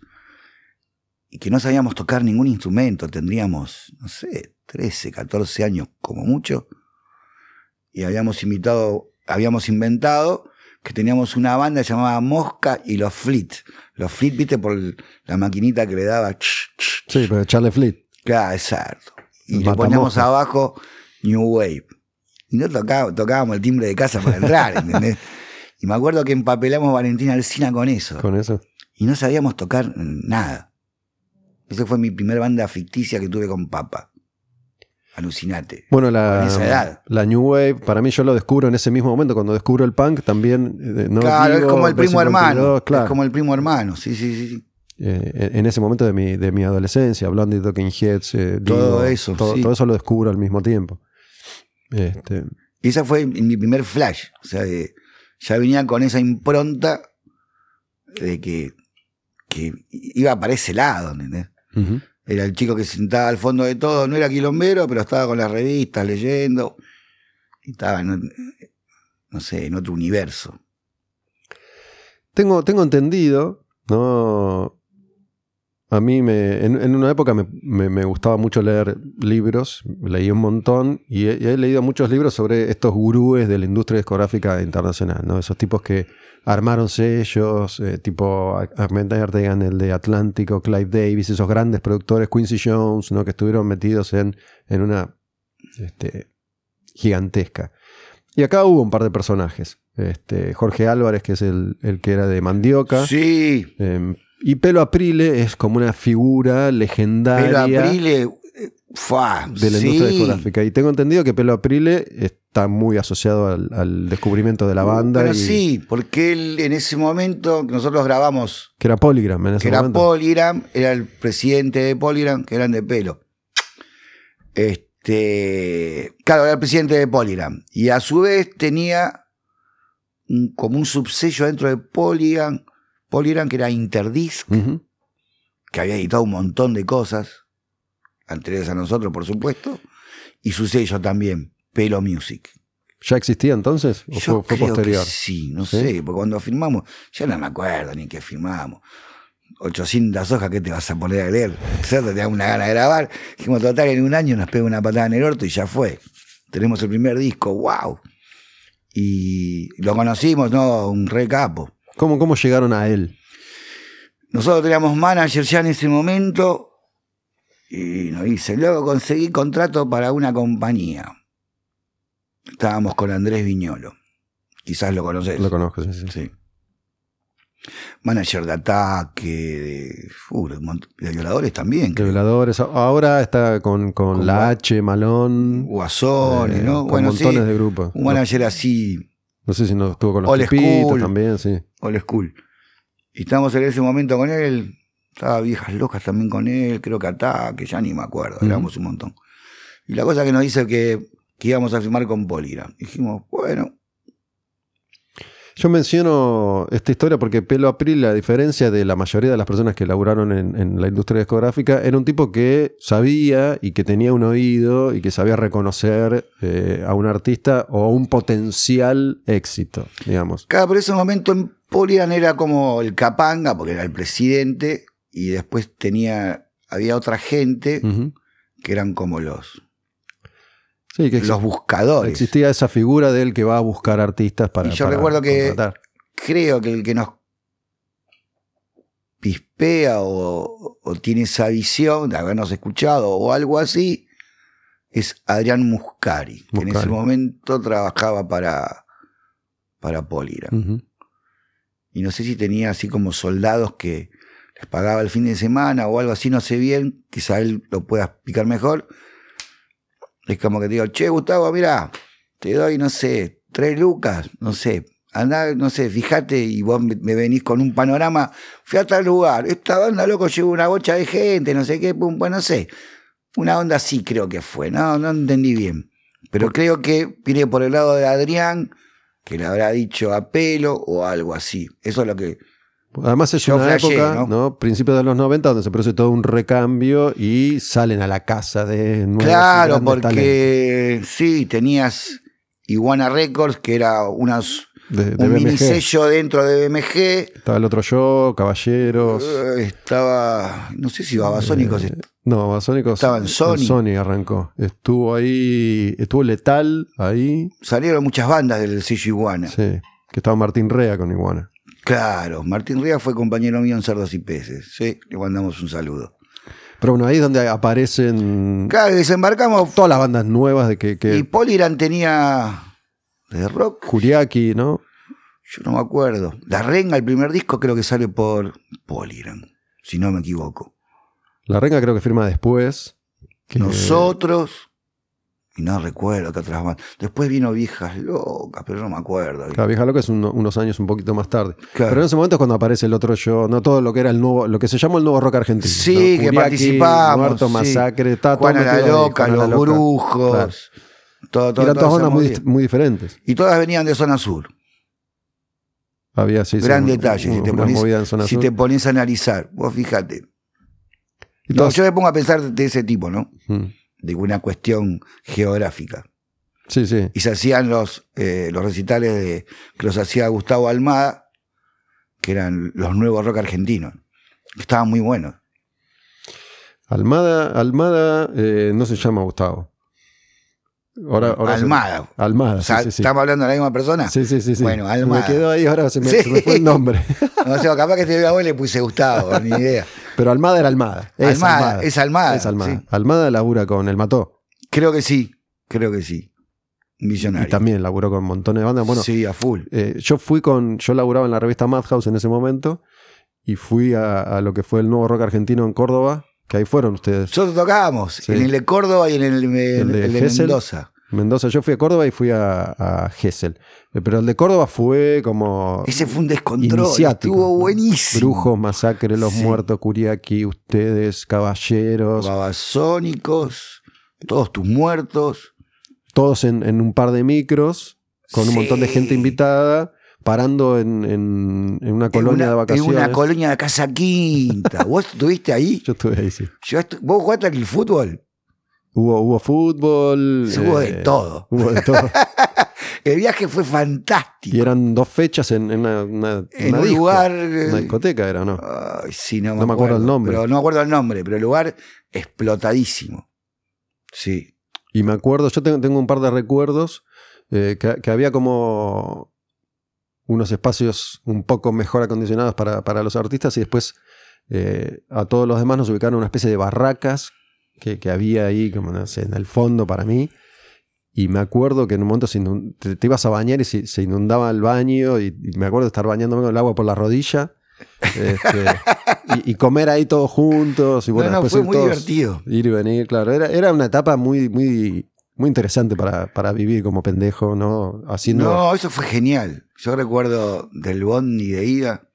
y que no sabíamos tocar ningún instrumento, tendríamos, no sé, 13, 14 años como mucho, y habíamos invitado, habíamos inventado que teníamos una banda llamada Mosca y los Fleet. Los Fleet, viste, por la maquinita que le daba. ch, ch, Sí, pero Charlie Fleet. Claro, exacto. Y le poníamos abajo New Wave. Y no tocábamos, tocábamos el timbre de casa para entrar, ¿entendés? Y me acuerdo que empapelamos Valentina Alcina con eso. Con eso. Y no sabíamos tocar nada. Esa fue mi primer banda ficticia que tuve con Papa. Alucinate. Bueno, la, esa edad. la New Wave, para mí yo lo descubro en ese mismo momento, cuando descubro el punk también. eh, no claro, digo es como el primo B52, hermano. Claro, Es como el primo hermano. Sí, sí, sí. Eh, en ese momento de mi, de mi adolescencia, Blondie, Talking Heads, eh, Todo eso, todo, sí. todo eso lo descubro al mismo tiempo. Este, Y esa fue mi primer flash. O sea, de- ya venía con esa impronta de que, que iba para ese lado, ¿entendés? Era el chico que se sentaba al fondo de todo, no era quilombero, pero estaba con las revistas leyendo. Y estaba en, no sé, en otro universo. Tengo, tengo entendido, ¿no? A mí me, en, en una época me, me- me gustaba mucho leer libros, leí un montón y he, y he leído muchos libros sobre estos gurúes de la industria discográfica internacional, ¿no? Esos tipos que armaron sellos, eh, tipo Ahmed Ertegan, el de Atlántico, Clive Davis, esos grandes productores, Quincy Jones, ¿no? Que estuvieron metidos en, en una este, gigantesca. Y acá hubo un par de personajes. Este, Jorge Álvarez, que es el, el que era de Mandioca. Sí, Eh, y Pelo Aprile es como una figura legendaria Aprile, eh, fua, de la sí. industria discográfica. Y tengo entendido que Pelo Aprile está muy asociado al, al descubrimiento de la banda. Pero y- sí, porque él en ese momento que nosotros grabamos, Que era Polygram en ese que era. Polygram, era el presidente de Polygram, que eran de pelo. Este, claro, era el presidente de Polygram. Y a su vez tenía como un subsello dentro de Polygram, Polygram que era Interdisc, que había editado un montón de cosas, anteriores a nosotros, por supuesto, y su sello también, Pelo Music. ¿Ya existía entonces? ¿O Yo fue, fue creo posterior? que sí, no ¿Sí? sé, porque cuando firmamos, ya no me acuerdo ni qué firmamos. 800 hojas, ¿qué te vas a poner a leer? ¿Cierto? Te da una gana de grabar. Dijimos, total, en un año nos pega una patada en el orto y ya fue. Tenemos el primer disco, wow. Y lo conocimos, ¿no? Un re capo. ¿Cómo, ¿Cómo llegaron a él? Nosotros teníamos manager ya en ese momento y nos dice, luego conseguí contrato para una compañía. Estábamos con Andrés Viñolo. Quizás lo conoces. Lo conozco, sí, sí. Sí. Manager de ataque, de, uh, de violadores también. De violadores. Ahora está con, con Con la H, Malón. Guasones, eh, ¿no? Con Bueno, sí. montones de grupos. Un manager así, No sé si no estuvo con los Pipitos school. también, sí. old school. Y estábamos en ese momento con él. Estaba viejas locas también con él, creo que ataque, ya ni me acuerdo, éramos un montón. Y la cosa que nos dice que, que íbamos a firmar con Polygram. Dijimos, bueno, Yo menciono esta historia porque Pelo April, a diferencia de la mayoría de las personas que laburaron en, en la industria discográfica, era un tipo que sabía y que tenía un oído y que sabía reconocer eh, a un artista o a un potencial éxito, digamos. Claro, por ese momento en Polian era como el capanga, porque era el presidente, y después tenía, había otra gente que eran como los, Sí, que ex- los buscadores. existía esa figura de él que va a buscar artistas para. Y yo para recuerdo que- contratar. Creo que el que nos pispea o, o tiene esa visión de habernos escuchado o algo así es Adrián Muscari, que en ese momento trabajaba para, para Poligram. Ujú. y no sé si tenía así como soldados que les pagaba el fin de semana o algo así, no sé bien, quizá él lo pueda explicar mejor. Es como que te digo, che, Gustavo, mira, te doy, no sé, tres lucas, no sé, andá, no sé, fíjate y vos me, venís con un panorama, fui a tal lugar, esta banda, loco, llevó una bocha de gente, no sé qué, pum, pues no sé. Una onda así creo que fue, no, no entendí bien. Pero creo que viene por el lado de Adrián, que le habrá dicho a pelo o algo así. Eso es lo que. Además es Yo una época, ¿no? ¿no? Principios de los 90, donde se produce todo un recambio y salen a la casa de nuevos claro, talentos. porque sí, tenías Iguana Records, que era unas, de, de un BMG. mini sello dentro de BMG. Estaba el otro yo, Caballeros. Eh, estaba. No sé si Babasónicos. Eh, no, Babasónicos. Estaba en Sony. Sony arrancó. Estuvo ahí, estuvo Letal ahí. Salieron muchas bandas del sello Iguana. Sí. Que estaba Martín Rea con Iguana. Claro, Martín Ría fue compañero mío en Cerdos y Peces. Sí, le mandamos un saludo. Pero bueno, ahí es donde aparecen Claro, desembarcamos todas las bandas nuevas de que, y Poliran tenía de rock, Kuriaki, ¿no? yo no me acuerdo. La Renga, el primer disco, creo que sale por Poliran, si no me equivoco. La Renga creo que firma después. que- Nosotros, y no recuerdo qué otras bandas. Después vino Viejas Locas, pero no me acuerdo. Claro, Vieja Loca es uno- unos años un poquito más tarde. Claro. Pero en ese momento es cuando aparece el otro yo, no todo lo que era el nuevo, lo que se llamó el nuevo rock argentino. Sí, ¿no? que participamos. Muerto, sí. Masacre, todo Juana la ahí, Loca, la Los Loca. Brujos. Claro. Todo, todo, Y eran toda todas bandas muy, diferentes. Y todas venían de zona sur. Había, sí, sí, Gran un- detalle. Si te, si sur. pones a analizar, vos fíjate. No, yo me pongo a pensar de ese tipo, ¿no? Mm. De una cuestión geográfica. Sí, sí. Y se hacían los, eh, los recitales de, que los hacía Gustavo Almada, que eran los nuevos rock argentinos. Estaban muy buenos. Almada, Almada eh, no se llama Gustavo. Ahora, ahora se- Almada. Almada, O sea, sí, sí, sí. ¿Estamos hablando de la misma persona? Sí, sí, sí. Bueno, Almada. Me quedó ahí, ahora se me, Sí. se me fue el nombre. <laughs> No sé, capaz que te veo a y le puse Gustavo, ni idea. Pero Almada era Almada. Es Almada, Almada. es Almada, Es Almada. Almada labura con El Mató. Creo que sí, creo que sí. Y Millonario. también laburó con montones de bandas. Bueno, sí, a full. eh, yo fui con. Yo laburaba en la revista Madhouse en ese momento. Y fui a, a lo que fue el nuevo rock argentino en Córdoba. Que ahí fueron ustedes. Nosotros tocábamos Sí. en el de Córdoba y en el, de el de Gesell. Mendoza. Mendoza, yo fui a Córdoba y fui a, a Gessel. Pero el de Córdoba fue como. Ese fue un descontrol. Estuvo buenísimo. Brujos, Masacre, Los Sí. Muertos, Kuriaki, ustedes, Caballeros, Babasónicos, todos tus muertos. todos en, en un par de micros, con un montón de gente invitada, parando en, en- en una colonia en una, de vacaciones. En una colonia de Casa Quinta. <laughs> ¿Vos estuviste ahí? Yo estuve ahí, sí. Yo estu- ¿Vos jugaste al fútbol? Hubo, hubo fútbol. Hubo de eh, todo. Hubo de todo. <laughs> El viaje fue fantástico. y eran dos fechas en, en una, una- en una un disco, lugar. eh, Una discoteca era, ¿no? Ay, sí, no me, No me acuerdo el nombre. Pero no me acuerdo el nombre, pero el lugar explotadísimo. Sí. Y me acuerdo, yo tengo, tengo un par de recuerdos eh, que, que había como unos espacios un poco mejor acondicionados para, para los artistas y después eh, a todos los demás nos ubicaron en una especie de barracas que, que había ahí, como no sé, en el fondo para mí. Y me acuerdo que en un momento se te, te ibas a bañar y se, se inundaba el baño y, y me acuerdo de estar bañándome con el agua por la rodilla. este, y, y comer ahí todos juntos. Y bueno, no, no, después fue ir muy todos- divertido. Ir y venir, claro. Era, era una etapa muy, muy, muy interesante para, para vivir como pendejo, ¿no? Haciendo. No, eso fue genial. Yo recuerdo del bondi de ida.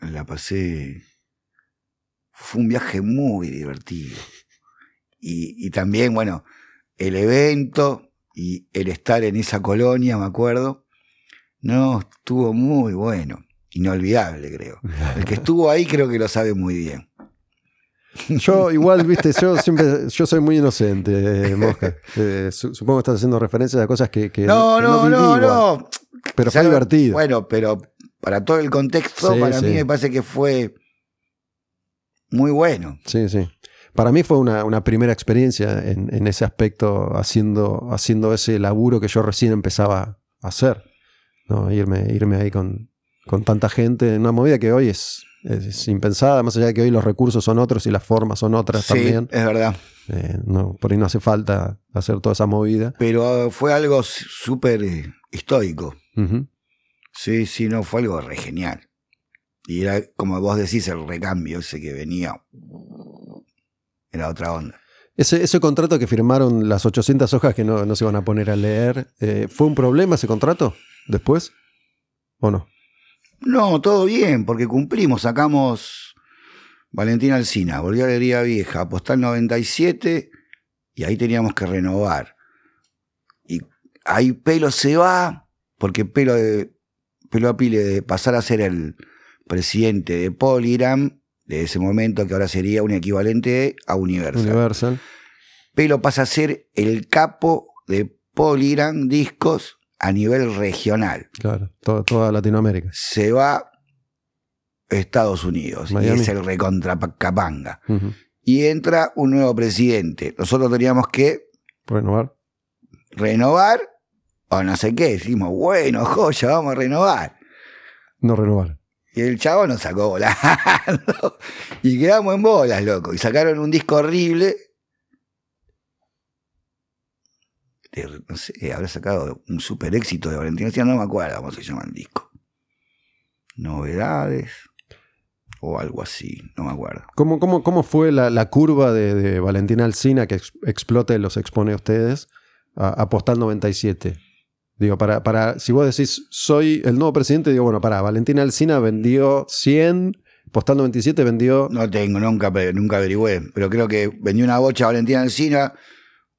La pasé. Fue un viaje muy divertido. Y, y también, bueno, el evento y el estar en esa colonia, me acuerdo. No, estuvo muy bueno. Inolvidable, creo. El que estuvo ahí creo que lo sabe muy bien. Yo, igual, viste, yo siempre. Yo soy muy inocente, eh, Mosca. Eh, su- supongo que estás haciendo referencias a cosas que. que No, que no, no, no. Pero fue divertido. Bueno, pero para todo el contexto, Sí, para sí. mí me parece que fue muy bueno. Sí, sí. Para mí fue una, una primera experiencia en, en ese aspecto, haciendo, haciendo ese laburo que yo recién empezaba a hacer. ¿no? Irme, irme ahí con, con tanta gente, en una movida que hoy es, es impensada, más allá de que hoy los recursos son otros y las formas son otras Sí, también. es verdad. Eh, no, por ahí no hace falta hacer toda esa movida. Pero fue algo súper eh, histórico. Sí, sí, no, fue algo re genial. Y era, como vos decís, el recambio ese que venía. Era otra onda. Ese, ese contrato que firmaron las 800 hojas que no, no se van a poner a leer, eh, ¿fue un problema ese contrato después? ¿O no? No, todo bien, porque cumplimos, sacamos Valentín Alcina, volvió a Alegría Vieja, Postal 97, y ahí teníamos que renovar. Y ahí Pelo se va, porque Pelo, de, Pelo Apile de pasar a ser el presidente de Polygram, de ese momento que ahora sería un equivalente a Universal. Universal. Pelo pasa a ser el capo de Polygram Discos a nivel regional. Claro, to- toda Latinoamérica. se va a Estados Unidos Miami. y es el recontra Capanga. Ujú. Y entra un nuevo presidente. Nosotros teníamos que Renovar. renovar o no sé qué. Decimos, bueno, joya, vamos a renovar. No renovar. Y el chavo nos sacó volando. <laughs> y quedamos en bolas, loco. Y sacaron un disco horrible. De- no sé, habrá sacado un super éxito de Valentina Alcina, no me acuerdo cómo se llama el disco. Novedades. O algo así, no me acuerdo. ¿Cómo, cómo, cómo fue la, la curva de, de Valentina Alsina que ex- explote y los expone a ustedes a, a Postal 97? Digo, para, para, si vos decís, soy el nuevo presidente, digo, bueno, para, Valentina Alsina vendió 100, Postal 97 vendió... No tengo, nunca, nunca averigüé. Pero creo que vendió una bocha a Valentina Alcina,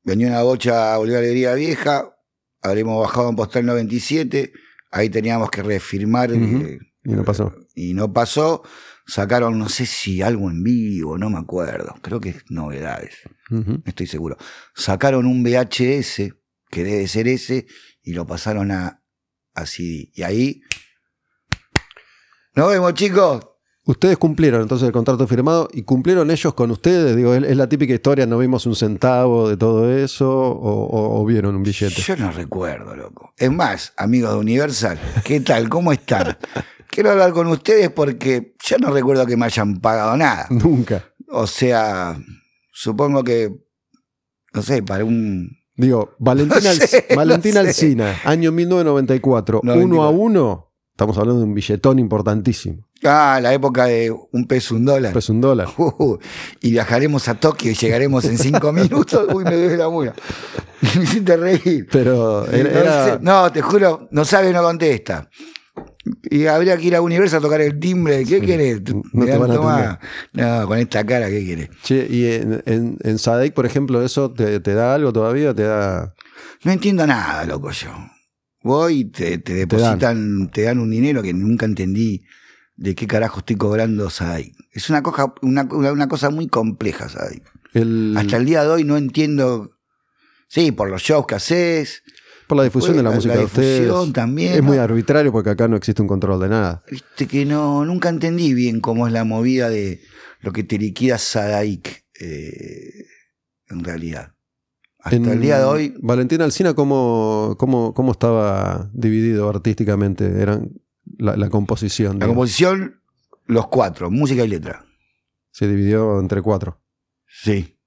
vendió una bocha a Bolívar Alegría Vieja, habremos bajado en Postal 97, ahí teníamos que reafirmar Ujú. eh, Y no pasó. y no pasó. Sacaron, no sé si algo en vivo, no me acuerdo. Creo que es novedades, no estoy seguro. Sacaron un VHS, que debe ser ese, y lo pasaron a, a CD. Y ahí. Nos vemos, chicos. Ustedes cumplieron entonces el contrato firmado y cumplieron ellos con ustedes. Digo, es es la típica historia, no vimos un centavo de todo eso o, o- o vieron un billete. Yo no recuerdo, loco. Es más, amigos de Universal, ¿qué tal? ¿Cómo están? <laughs> Quiero hablar con ustedes porque yo no recuerdo que me hayan pagado nada. Nunca. O sea, supongo que, no sé, para un... Digo, Valentina, <laughs> No sé, Alc- Valentina no sé. Año 1994, 94. uno a uno. Estamos hablando de un billetón importantísimo. Ah, la época de un peso, un dólar. Pues un dólar. <laughs> Uh, y viajaremos a Tokio y llegaremos en cinco <laughs> minutos. Uy, me duele la mula. <laughs> Me hiciste reír. Pero era, no, era- sé, no, te juro, no sabe, no contesta. Y habría que ir a Universal a tocar el timbre. ¿Qué querés? no te van a. No, con esta cara, ¿qué querés? Che, y en, en, en Sadek, por ejemplo, ¿eso te, te da algo todavía? ¿Te da...? No entiendo nada, loco, yo. Voy y te, te depositan, te dan. un dinero que nunca entendí de qué carajo estoy cobrando Sadai. Es una cosa, una, cosa muy compleja. El, Hasta el día de hoy no entiendo. Sí, por los shows que haces. por la difusión de la, la- música la de ustedes. difusión también, Es ¿no? muy arbitrario porque acá no existe un control de nada. Viste que no, nunca entendí bien cómo es la movida de lo que te liquida Sadaik eh, en realidad. Hasta En el día de hoy, Valentina Alsina, ¿cómo, cómo, cómo estaba dividido artísticamente? Eran la, la composición. la digamos. composición, los cuatro, música y letra. Se dividió entre cuatro. Sí.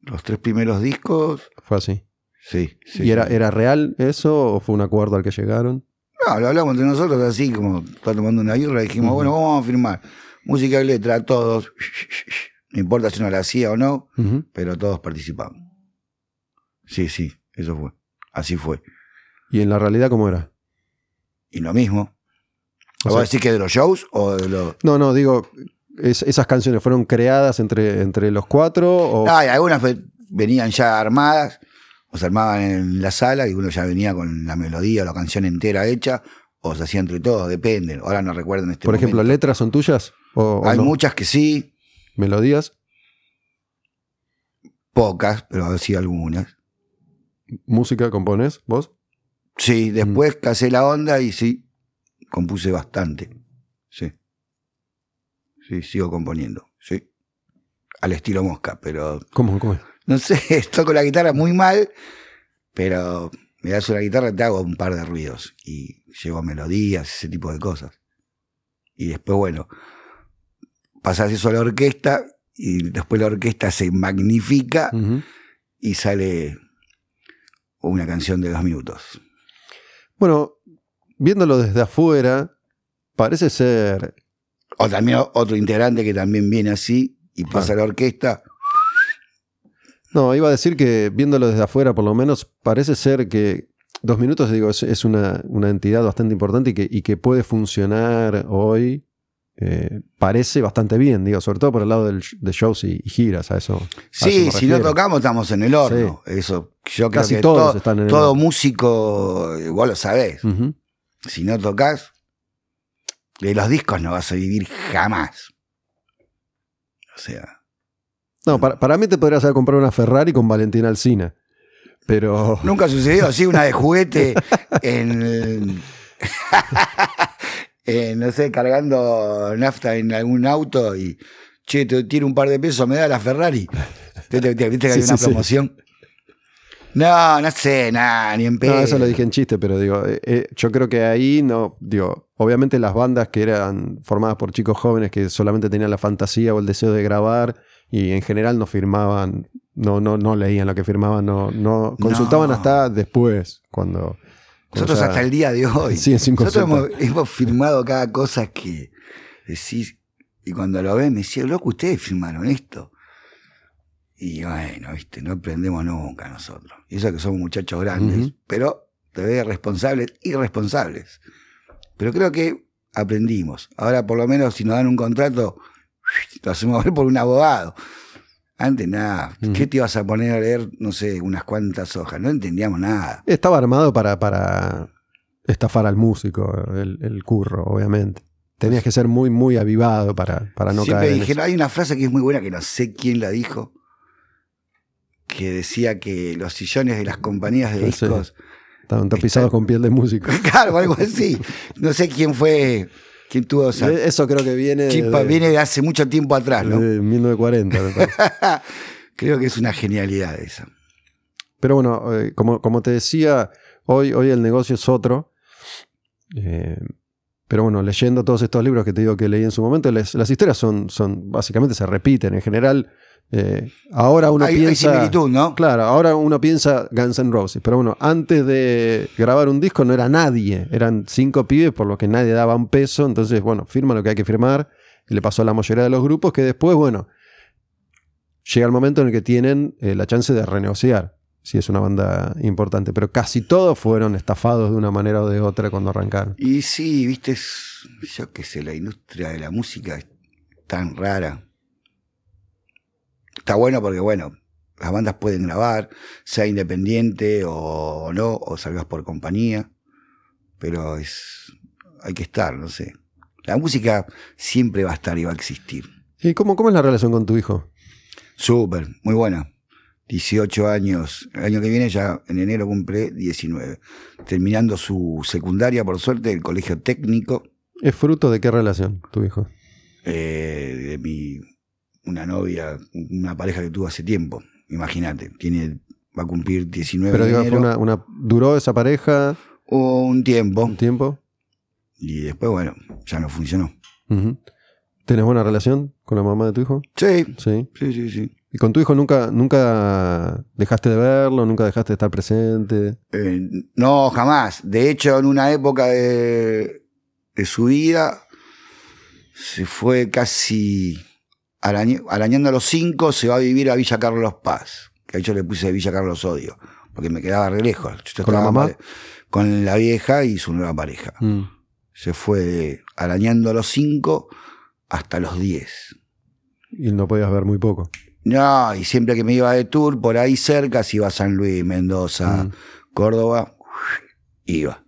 Los tres primeros discos, Fue así. sí. sí, ¿Y era, era real eso o fue un acuerdo al que llegaron? No, lo hablamos entre nosotros así, como está tomando una birra, dijimos, bueno, vamos a firmar. Música y letra, todos. No importa si uno la hacía o no, pero todos participamos. Sí, sí, eso fue. Así fue. ¿Y en la realidad cómo era? Y lo mismo. O ¿Vos sea- decís que de los shows o de los.? No, no, digo, es- esas canciones fueron creadas entre, entre los cuatro o... Ah, y algunas venían ya armadas, o se armaban en la sala y uno ya venía con la melodía o la canción entera hecha, o se hacía entre todos, depende. Ahora no recuerdo en este Por ejemplo. ¿letras son tuyas? ¿O, o Hay no? muchas que sí, ¿Melodías? pocas, pero sí algunas. ¿Música compones vos? Sí, después Mm. casé la onda y sí, compuse bastante. Sí. Sí, sigo componiendo, sí. Al estilo mosca, pero ¿Cómo, cómo es? <laughs> no sé, <laughs> toco la guitarra muy mal, pero me das una guitarra y te hago un par de ruidos y llevo melodías, ese tipo de cosas. Y después, bueno, pasas eso a la orquesta y después la orquesta se magnifica y sale una canción de dos minutos. Bueno, viéndolo desde afuera, parece ser... O también otro integrante que también viene así y pasa a la orquesta. No, iba a decir que viéndolo desde afuera, por lo menos, parece ser que dos minutos, digo, es, es una, una entidad bastante importante y que, y que puede funcionar hoy. Eh, parece bastante bien, digo, sobre todo por el lado del, de shows y, y giras, a eso. a eso Sí, si no tocamos estamos en el horno. Eso, yo creo Casi que todos to- están en el todo horno. músico, igual lo sabés. Si no tocas, de los discos no vas a vivir jamás. O sea, No, para, para mí te podrías haber comprado una Ferrari con Valentina Alsina. Pero. nunca sucedió así una de juguete <laughs> en, <laughs> en, no sé, cargando nafta en algún auto y, che, te tiro un par de pesos, me da la Ferrari. <laughs> ¿Viste, viste- viste que Sí, hay una sí, sí. promoción? No, no sé, nada, ni en pedo. No, eso lo dije en chiste, pero digo, eh, eh, yo creo que ahí no, digo, obviamente las bandas que eran formadas por chicos jóvenes que solamente tenían la fantasía o el deseo de grabar y en general no firmaban, no, no, no leían lo que firmaban, no, no consultaban No. hasta después, cuando. Nosotros hasta el día de hoy. Sí, Nosotros hemos, hemos firmado cada cosa que decís. Y cuando lo ven me decía, loco, ustedes firmaron esto. Y bueno, viste, no aprendemos nunca nosotros. Y eso que somos muchachos grandes, pero todavía responsables, irresponsables. Pero creo que aprendimos. Ahora por lo menos si nos dan un contrato, lo hacemos <laughs> ver por un abogado. Antes nada. ¿qué te ibas a poner a leer, no sé, unas cuantas hojas? No entendíamos nada. Estaba armado para, para estafar al músico, el, el curro, obviamente. Tenías que ser muy, muy avivado para, para no Siempre caer. en dijeron, eso. hay una frase que es muy buena, que no sé quién la dijo, que decía que los sillones de las compañías de Sí. discos, Estaban tapizados con piel de músico. <laughs> claro, algo así. No sé quién fue, quién tuvo esa Eso creo que viene chispa, de, viene de hace mucho tiempo atrás, ¿no? de 1940. me parece. <laughs> Creo que es una genialidad esa. Pero bueno, eh, como, como te decía, hoy, hoy el negocio es otro. Eh, pero bueno, leyendo todos estos libros que te digo que leí en su momento, les- las historias son, son básicamente se repiten. En general, eh, ahora uno hay, hay piensa. similitud, ¿no? Claro, ahora uno piensa Guns N' Roses, pero bueno, antes de grabar un disco no era nadie, eran cinco pibes por lo que nadie daba un peso, entonces bueno, firma lo que hay que firmar, y le pasó a la mayoría de los grupos que después, bueno, llega el momento en el que tienen eh, la chance de renegociar, si es una banda importante, pero casi todos fueron estafados de una manera o de otra cuando arrancaron. Y sí, viste, es- yo qué sé, la industria de la música es tan rara. Está bueno porque, bueno, las bandas pueden grabar, sea independiente o no, o salgas por compañía, pero es hay que estar, no sé. La música siempre va a estar y va a existir. ¿Y cómo, cómo es la relación con tu hijo? Súper, muy buena. 18 años. El año que viene ya en enero cumple 19. Terminando su secundaria, por suerte, el colegio técnico. ¿Es fruto de qué relación tu hijo? eh, de mi una novia, una pareja que tuvo hace tiempo. Imagínate, tiene va a cumplir 19 Pero fue una, una- ¿duró esa pareja un tiempo un tiempo? y después bueno, ya no funcionó. ¿Tenés buena relación con la mamá de tu hijo? Sí, Sí. sí, sí, sí. ¿Y con tu hijo nunca, nunca dejaste de verlo, nunca dejaste de estar presente? Eh, no, jamás. De hecho, en una época de, de su vida se fue casi arañando a los cinco, se va a vivir a Villa Carlos Paz. Que ahí yo le puse Villa Carlos Odio, porque me quedaba re lejos. Yo ¿Con la mamá? Con la vieja y su nueva pareja. Mm. Se fue de arañando a los cinco hasta los diez. Y no podías ver muy poco. No, y siempre que me iba de tour, por ahí cerca, si iba a San Luis, Mendoza, Mm. Córdoba, iba.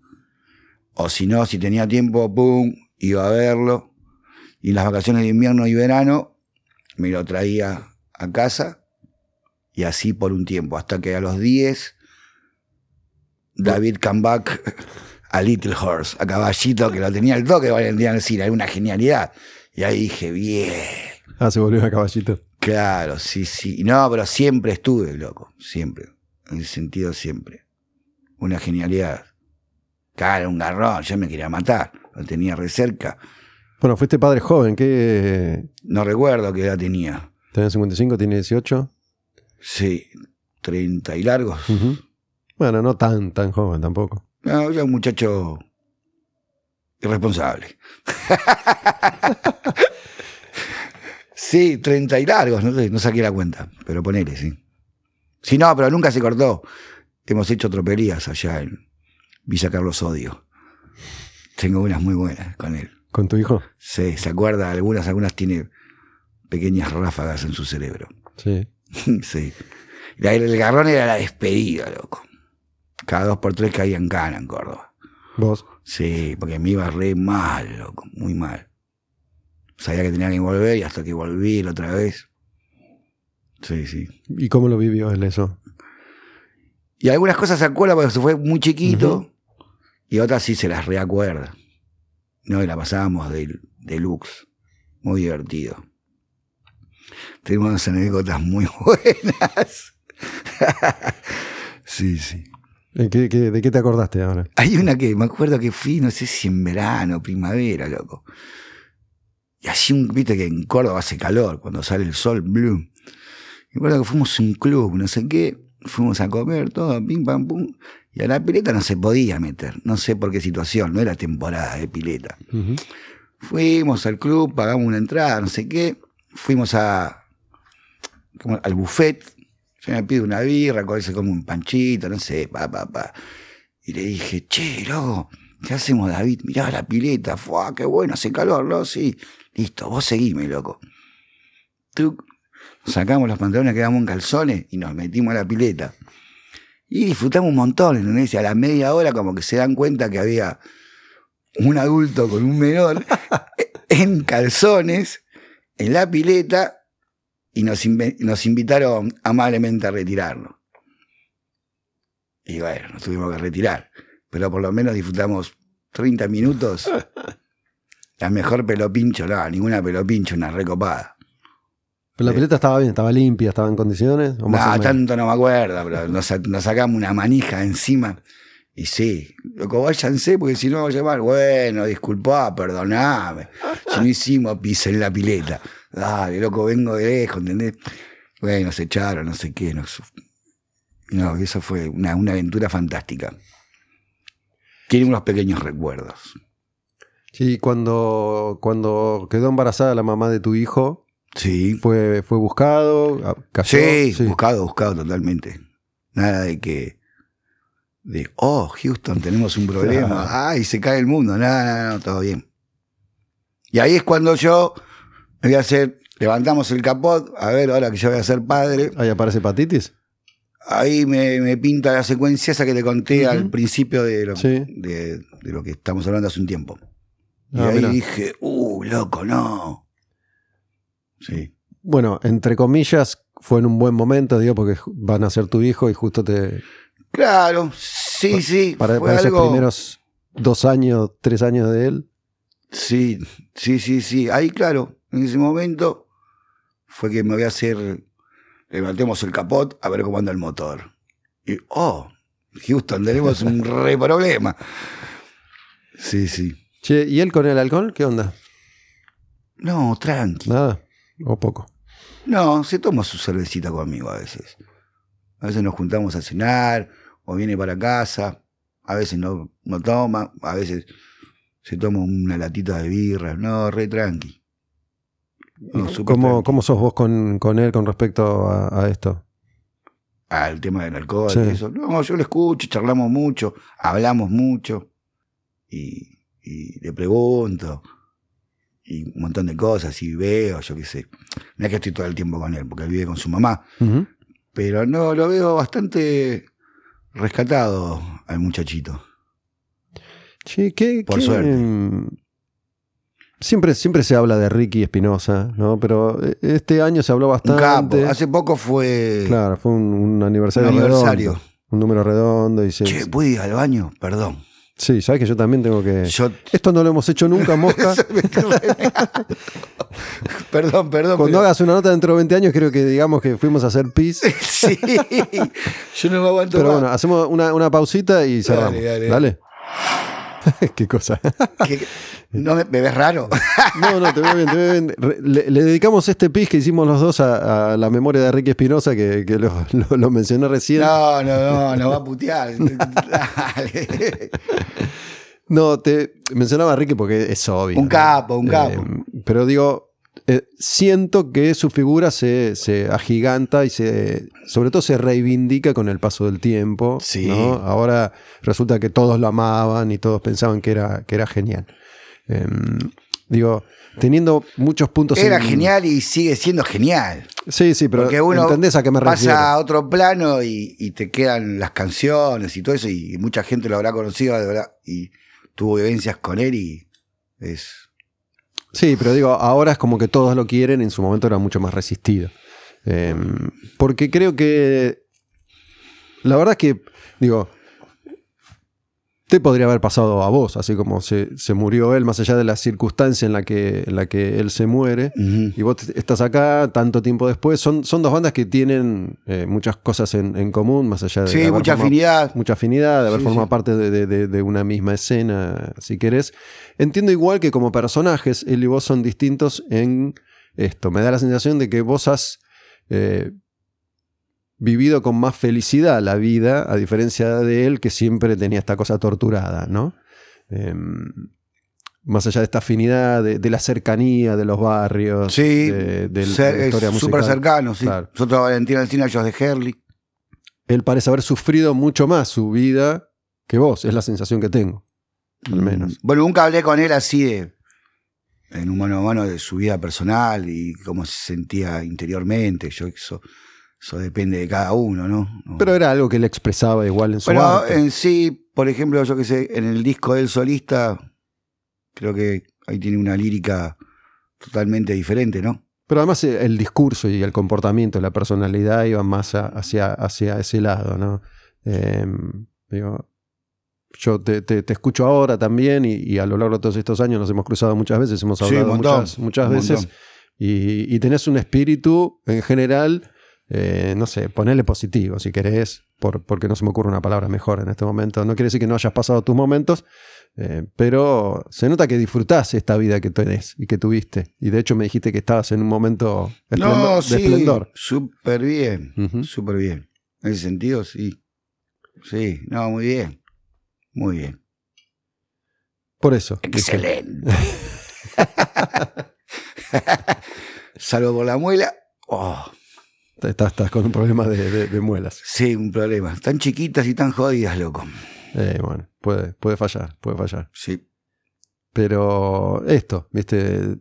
O si no, si tenía tiempo, pum, iba a verlo. Y en las vacaciones de invierno y verano me lo traía a casa y así por un tiempo, hasta que a los 10 David come back <laughs> a Little Horse, a caballito que lo tenía el toque, valía decir, era una genialidad. Y ahí dije, bien. Ah, se volvió a caballito. Claro, sí, sí. No, pero siempre estuve, loco. Siempre. En ese sentido, siempre. Una genialidad. Claro, un garrón. Yo me quería matar. Lo tenía re cerca. Bueno, fuiste padre joven, ¿qué? No recuerdo qué edad tenía. ¿Tenés 55, tiene 18? Sí, 30 y largos. Bueno, no tan, tan joven tampoco. No, ya un muchacho irresponsable. <laughs> sí, 30 y largos. No, sé, no saqué la cuenta. Pero ponele, sí. Sí, no, pero nunca se cortó. Hemos hecho tropelías allá en Villa Carlos Odio. Tengo unas muy buenas con él. ¿Con tu hijo? Sí, se acuerda, algunas, algunas tiene pequeñas ráfagas en su cerebro. Sí. <laughs> sí. El garrón era la despedida, loco. Cada dos por tres caía en cana en Córdoba. ¿Vos? Sí, porque me iba re mal, loco, muy mal. Sabía que tenía que volver y hasta que volví la otra vez. Sí, sí. ¿Y cómo lo vivió él eso? Y algunas cosas se acuerda porque se fue muy chiquito y otras sí se las reacuerda. No, y la pasábamos de, deluxe. Muy divertido. Unas anécdotas muy <laughs> buenas. <laughs> Sí, sí. ¿De qué, qué- de qué te acordaste ahora? Hay una que me acuerdo que fui, no sé si en verano, primavera, loco. Y así, un, viste que en Córdoba hace calor, cuando sale el sol, blue. Me acuerdo que fuimos a un club, no sé qué, fuimos a comer, todo, pim, pam, pum. Y a la pileta no se podía meter, no sé por qué situación, no era temporada de pileta. Fuimos al club, pagamos una entrada, no sé qué. Fuimos a, como al buffet. Yo me pido una birra, con ese como un panchito, no sé, pa, pa, pa. Y le dije, che, loco, ¿qué hacemos, David? Mirá la pileta, fue qué bueno, hace calor, ¿no? Sí. Listo, vos seguime, loco. Tuc. Sacamos los pantalones, quedamos en calzones y nos metimos a la pileta. Y disfrutamos un montón, ¿entendés? Y a la media hora como que se dan cuenta que había un adulto con un menor <laughs> en calzones en la pileta y nos, nos invitaron amablemente a retirarnos. Y bueno, nos tuvimos que retirar, pero por lo menos disfrutamos 30 minutos. <laughs> La mejor pelo pincho, no, ninguna pelo pincho, una recopada. Pero la pileta estaba bien, estaba limpia, estaba en condiciones. ¿O más No, tanto no me acuerdo, pero nos, sa- nos sacamos una manija encima. Y sí, loco, váyanse porque si no va a llamar, bueno, disculpá, perdoname. Si no hicimos pis en la pileta. Dale, loco, vengo de lejos, ¿entendés? Bueno, nos echaron, no sé qué. Nos... No, eso fue una, una aventura fantástica. Tiene unos pequeños recuerdos. Sí, cuando, cuando quedó embarazada la mamá de tu hijo, Sí. fue, fue buscado, a- cayó. Sí, buscado, buscado totalmente. Nada de que. De, oh, Houston, tenemos un problema. Ay, se cae el mundo. Nada, nada, no, todo bien. Y ahí es cuando yo me voy a hacer. Levantamos el capot. A ver, ahora que yo voy a ser padre. Ahí aparece hepatitis. Ahí me, me pinta la secuencia esa que te conté al principio de lo, Sí. de, de lo que estamos hablando hace un tiempo. Y Ah, ahí mirá. dije, uh, loco, no. Sí. Bueno, entre comillas, fue en un buen momento, digo, porque van a ser tu hijo y justo te. Claro, sí, sí. Para, para esos algo- primeros dos años, tres años de él. Sí, sí, sí, sí. Ahí, claro, en ese momento fue que me voy a hacer. Levantemos el capot a ver cómo anda el motor. Y, oh, Houston, tenemos un <laughs> re problema. Sí, sí. Che, ¿y él con el alcohol? ¿Qué onda? No, tranqui. Nada. O poco. No, se toma su cervecita conmigo a veces. A veces nos juntamos a cenar, o viene para casa, a veces no, no toma, a veces se toma una latita de birra. No, re tranqui. No, ¿Cómo, tranqui. cómo sos vos con, con él con respecto a, a esto? al tema del alcohol Sí. y eso. No, yo lo escucho, charlamos mucho, hablamos mucho y, y le pregunto y un montón de cosas y veo, yo qué sé. No es que estoy todo el tiempo con él porque él vive con su mamá, pero no, lo veo bastante rescatado al muchachito. Che, ¿qué, Por qué, suerte. mm, Siempre, siempre se habla de Ricky Espinosa, ¿no? Pero eh, este año se habló Un bastante. capo. Hace poco fue Claro, fue un, un aniversario, un aniversario. redondo. Un número redondo. Y se- Che, ¿puedo ir al baño? Perdón. Sí, sabes que yo también tengo que. Yo Esto no lo hemos hecho nunca, <laughs> Mosca. <laughs> perdón, perdón. Cuando pero- hagas una nota dentro de 20 años, creo que digamos que fuimos a hacer pis. Sí, <laughs> yo no me aguanto Pero más. bueno, hacemos una, una pausita y cerramos. dale. Dale. <laughs> Qué cosa. ¿Qué- ¿No me, me ves raro? <laughs> No, no, te veo bien, te veo bien. Le, le dedicamos este pis que hicimos los dos a, a la memoria de Ricky Espinosa, que, que lo, lo- lo mencioné recién. No, no, no, no va a putear. <laughs> Dale. No, te mencionaba a Ricky porque es obvio. Un capo, un Eh, capo. pero digo, eh, siento que su figura se, se agiganta y se, sobre todo se reivindica con el paso del tiempo. Sí. ¿no? Ahora resulta que todos lo amaban y todos pensaban que era, que era genial. Eh, digo, teniendo muchos puntos. Era en- genial y sigue siendo genial. Sí, sí, pero Porque uno ¿entendés a qué me pasa refiero? a otro plano y, y te quedan las canciones y todo eso, y mucha gente lo habrá conocido de verdad, y tuvo vivencias con él y es. Sí, pero digo, ahora es como que todos lo quieren, en su momento era mucho más resistido. Eh, porque creo que. La verdad es que, digo. Te podría haber pasado a vos, así como se, se murió él, más allá de la circunstancia en la que, en la que él se muere. Y vos estás acá tanto tiempo después. Son, son dos bandas que tienen eh, muchas cosas en, en común, más allá de. Sí, mucha formado- afinidad. Mucha afinidad, de haber Sí, formado sí. parte de, de- de- de una misma escena, si querés. Entiendo igual que como personajes, él y vos son distintos en esto. Me da la sensación de que vos has eh, vivido con más felicidad la vida, a diferencia de él, que siempre tenía esta cosa torturada, ¿no? Em, más allá de esta afinidad, de, de la cercanía de los barrios, Sí, de, de la Ser- es historia súper musical. cercano, sí. Claro. Nosotros Valentina Alcina, ellos de Herley. Él parece haber sufrido mucho más su vida que vos, es la sensación que tengo, al menos. Mm, Bueno, nunca hablé con él así de. En un mano a mano de su vida personal y cómo se sentía interiormente. Yo, eso, eso depende de cada uno, ¿no? No. Pero era algo que él expresaba igual en su Pero arte. en sí, por ejemplo, yo que sé, en el disco del solista, creo que ahí tiene una lírica totalmente diferente, ¿no? Pero además eh, el discurso y el comportamiento, la personalidad iban más hacia, hacia ese lado, ¿no? Eh, digo, yo te, te- te escucho ahora también y, y a lo largo de todos estos años nos hemos cruzado muchas veces, hemos hablado montón, muchas, veces y, y tenés un espíritu en general, eh, no sé, ponele positivo si querés, por, porque no se me ocurre una palabra mejor en este momento. No quiere decir que no hayas pasado tus momentos, eh, pero se nota que disfrutás esta vida que tenés y que tuviste. Y de hecho me dijiste que estabas en un momento esplendor- No, de sí, esplendor. súper bien, Ujú. súper bien. En ese sentido, sí. Sí, no, muy bien. Muy bien. Por eso. Excelente. <laughs> Salvo por la muela. Oh, Estás, estás con un problema de, de- de muelas. sí, un problema. Tan chiquitas y tan jodidas, loco. Eh, bueno, puede, puede fallar, puede fallar. Sí. Pero esto, viste,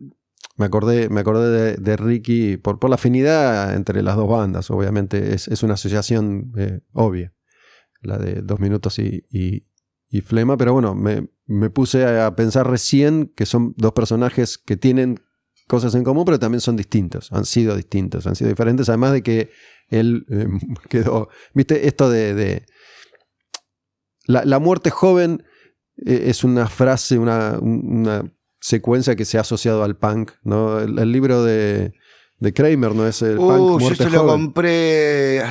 me acordé, me acordé de, de Ricky por, por la afinidad entre las dos bandas, obviamente es, es una asociación eh, obvia, la de dos minutos y, y- y Flema, pero bueno, me, me puse a pensar recién que son dos personajes que tienen cosas en común, pero también son distintos, han sido distintos, han sido diferentes, además de que él eh, <laughs> quedó, viste, esto de... de- la, la muerte joven eh, es una frase, una, una secuencia que se ha asociado al punk, ¿no? El, el libro de, de Kramer, ¿no? Es el punk Uh, yo Muerte se lo Joven. compré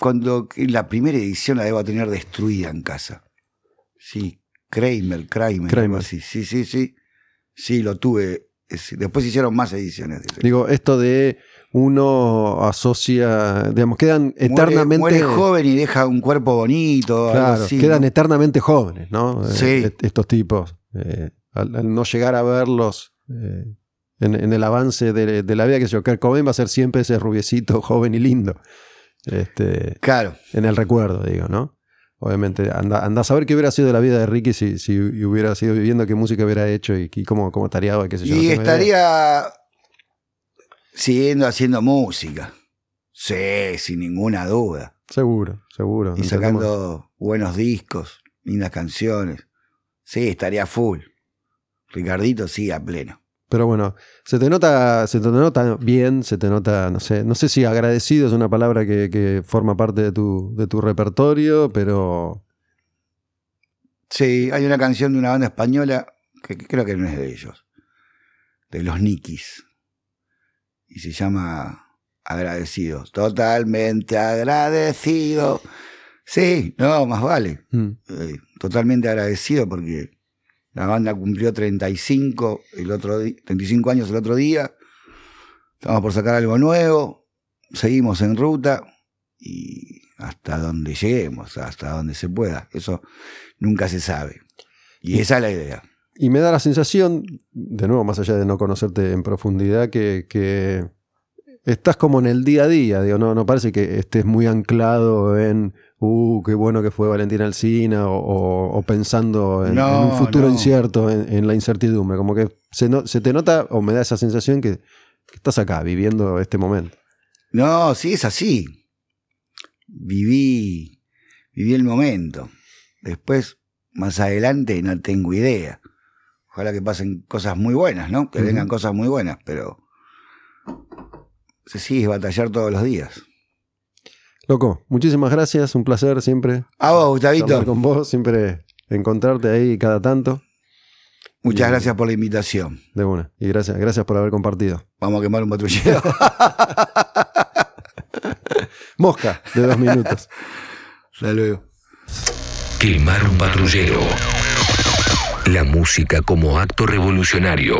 cuando la primera edición la debo tener destruida en casa. Sí, Kramer, Kramer, Kramer. así. Sí, sí, sí. Sí, lo tuve. Es- Después hicieron más ediciones. de. Digo, esto de uno asocia, digamos, quedan Muere- eternamente... Muere, joven y deja un cuerpo bonito. algo Claro, así, quedan ¿no? eternamente jóvenes, ¿no? Eh, Sí. est- estos tipos. eh, al, al no llegar a verlos eh, en, en el avance de, de la vida, que yo, Kurt Cobain va a ser siempre ese rubiecito <laughs> joven y lindo. Este, Claro. en el recuerdo, digo, ¿no? Obviamente, anda, anda a saber qué hubiera sido la vida de Ricky si, si hubiera sido viviendo, qué música hubiera hecho y, y cómo, cómo estaría hoy, qué sé yo. Y estaría siguiendo haciendo música. Sí, sin ninguna duda. Seguro, seguro. Y Entendemos- sacando buenos discos, lindas canciones. Sí, estaría full. Ricardito sí, a pleno. Pero bueno, se te nota, se te nota bien, se te nota, no sé, no sé si agradecido es una palabra que, que forma parte de tu, de tu repertorio, pero Sí, hay una canción de una banda española que, que creo que no es de ellos. De los Nikis. Y se llama Agradecido. Totalmente agradecido. Sí, no, más vale. mm, eh, totalmente agradecido porque la banda cumplió 35, el otro di- 35 años el otro día. Estamos por sacar algo nuevo. Seguimos en ruta y hasta donde lleguemos, hasta donde se pueda. Eso nunca se sabe. Y esa es la idea. Y me da la sensación, de nuevo, más allá de no conocerte en profundidad, que, que estás como en el día a día. Digo, no, no parece que estés muy anclado en, uh, qué bueno que fue Valentina Alcina, o, o- o pensando en, No, en un futuro no. incierto, en, en la incertidumbre. Como que se, no- se te nota, o me da esa sensación que, que estás acá, viviendo este momento. No, sí, es así. Viví, viví el momento. Después, más adelante, no tengo idea. Ojalá que pasen cosas muy buenas, ¿no? Que vengan cosas muy buenas, pero se sigue batallar todos los días. Loco, muchísimas gracias, un placer siempre A vos, Gustavito. con vos, siempre encontrarte ahí cada tanto. Muchas gracias por la invitación. De una. Y gracias, gracias por haber compartido. Vamos a quemar un patrullero. <laughs> Mosca, de dos minutos. <laughs> Hasta luego. Quemar un patrullero. La música como acto revolucionario.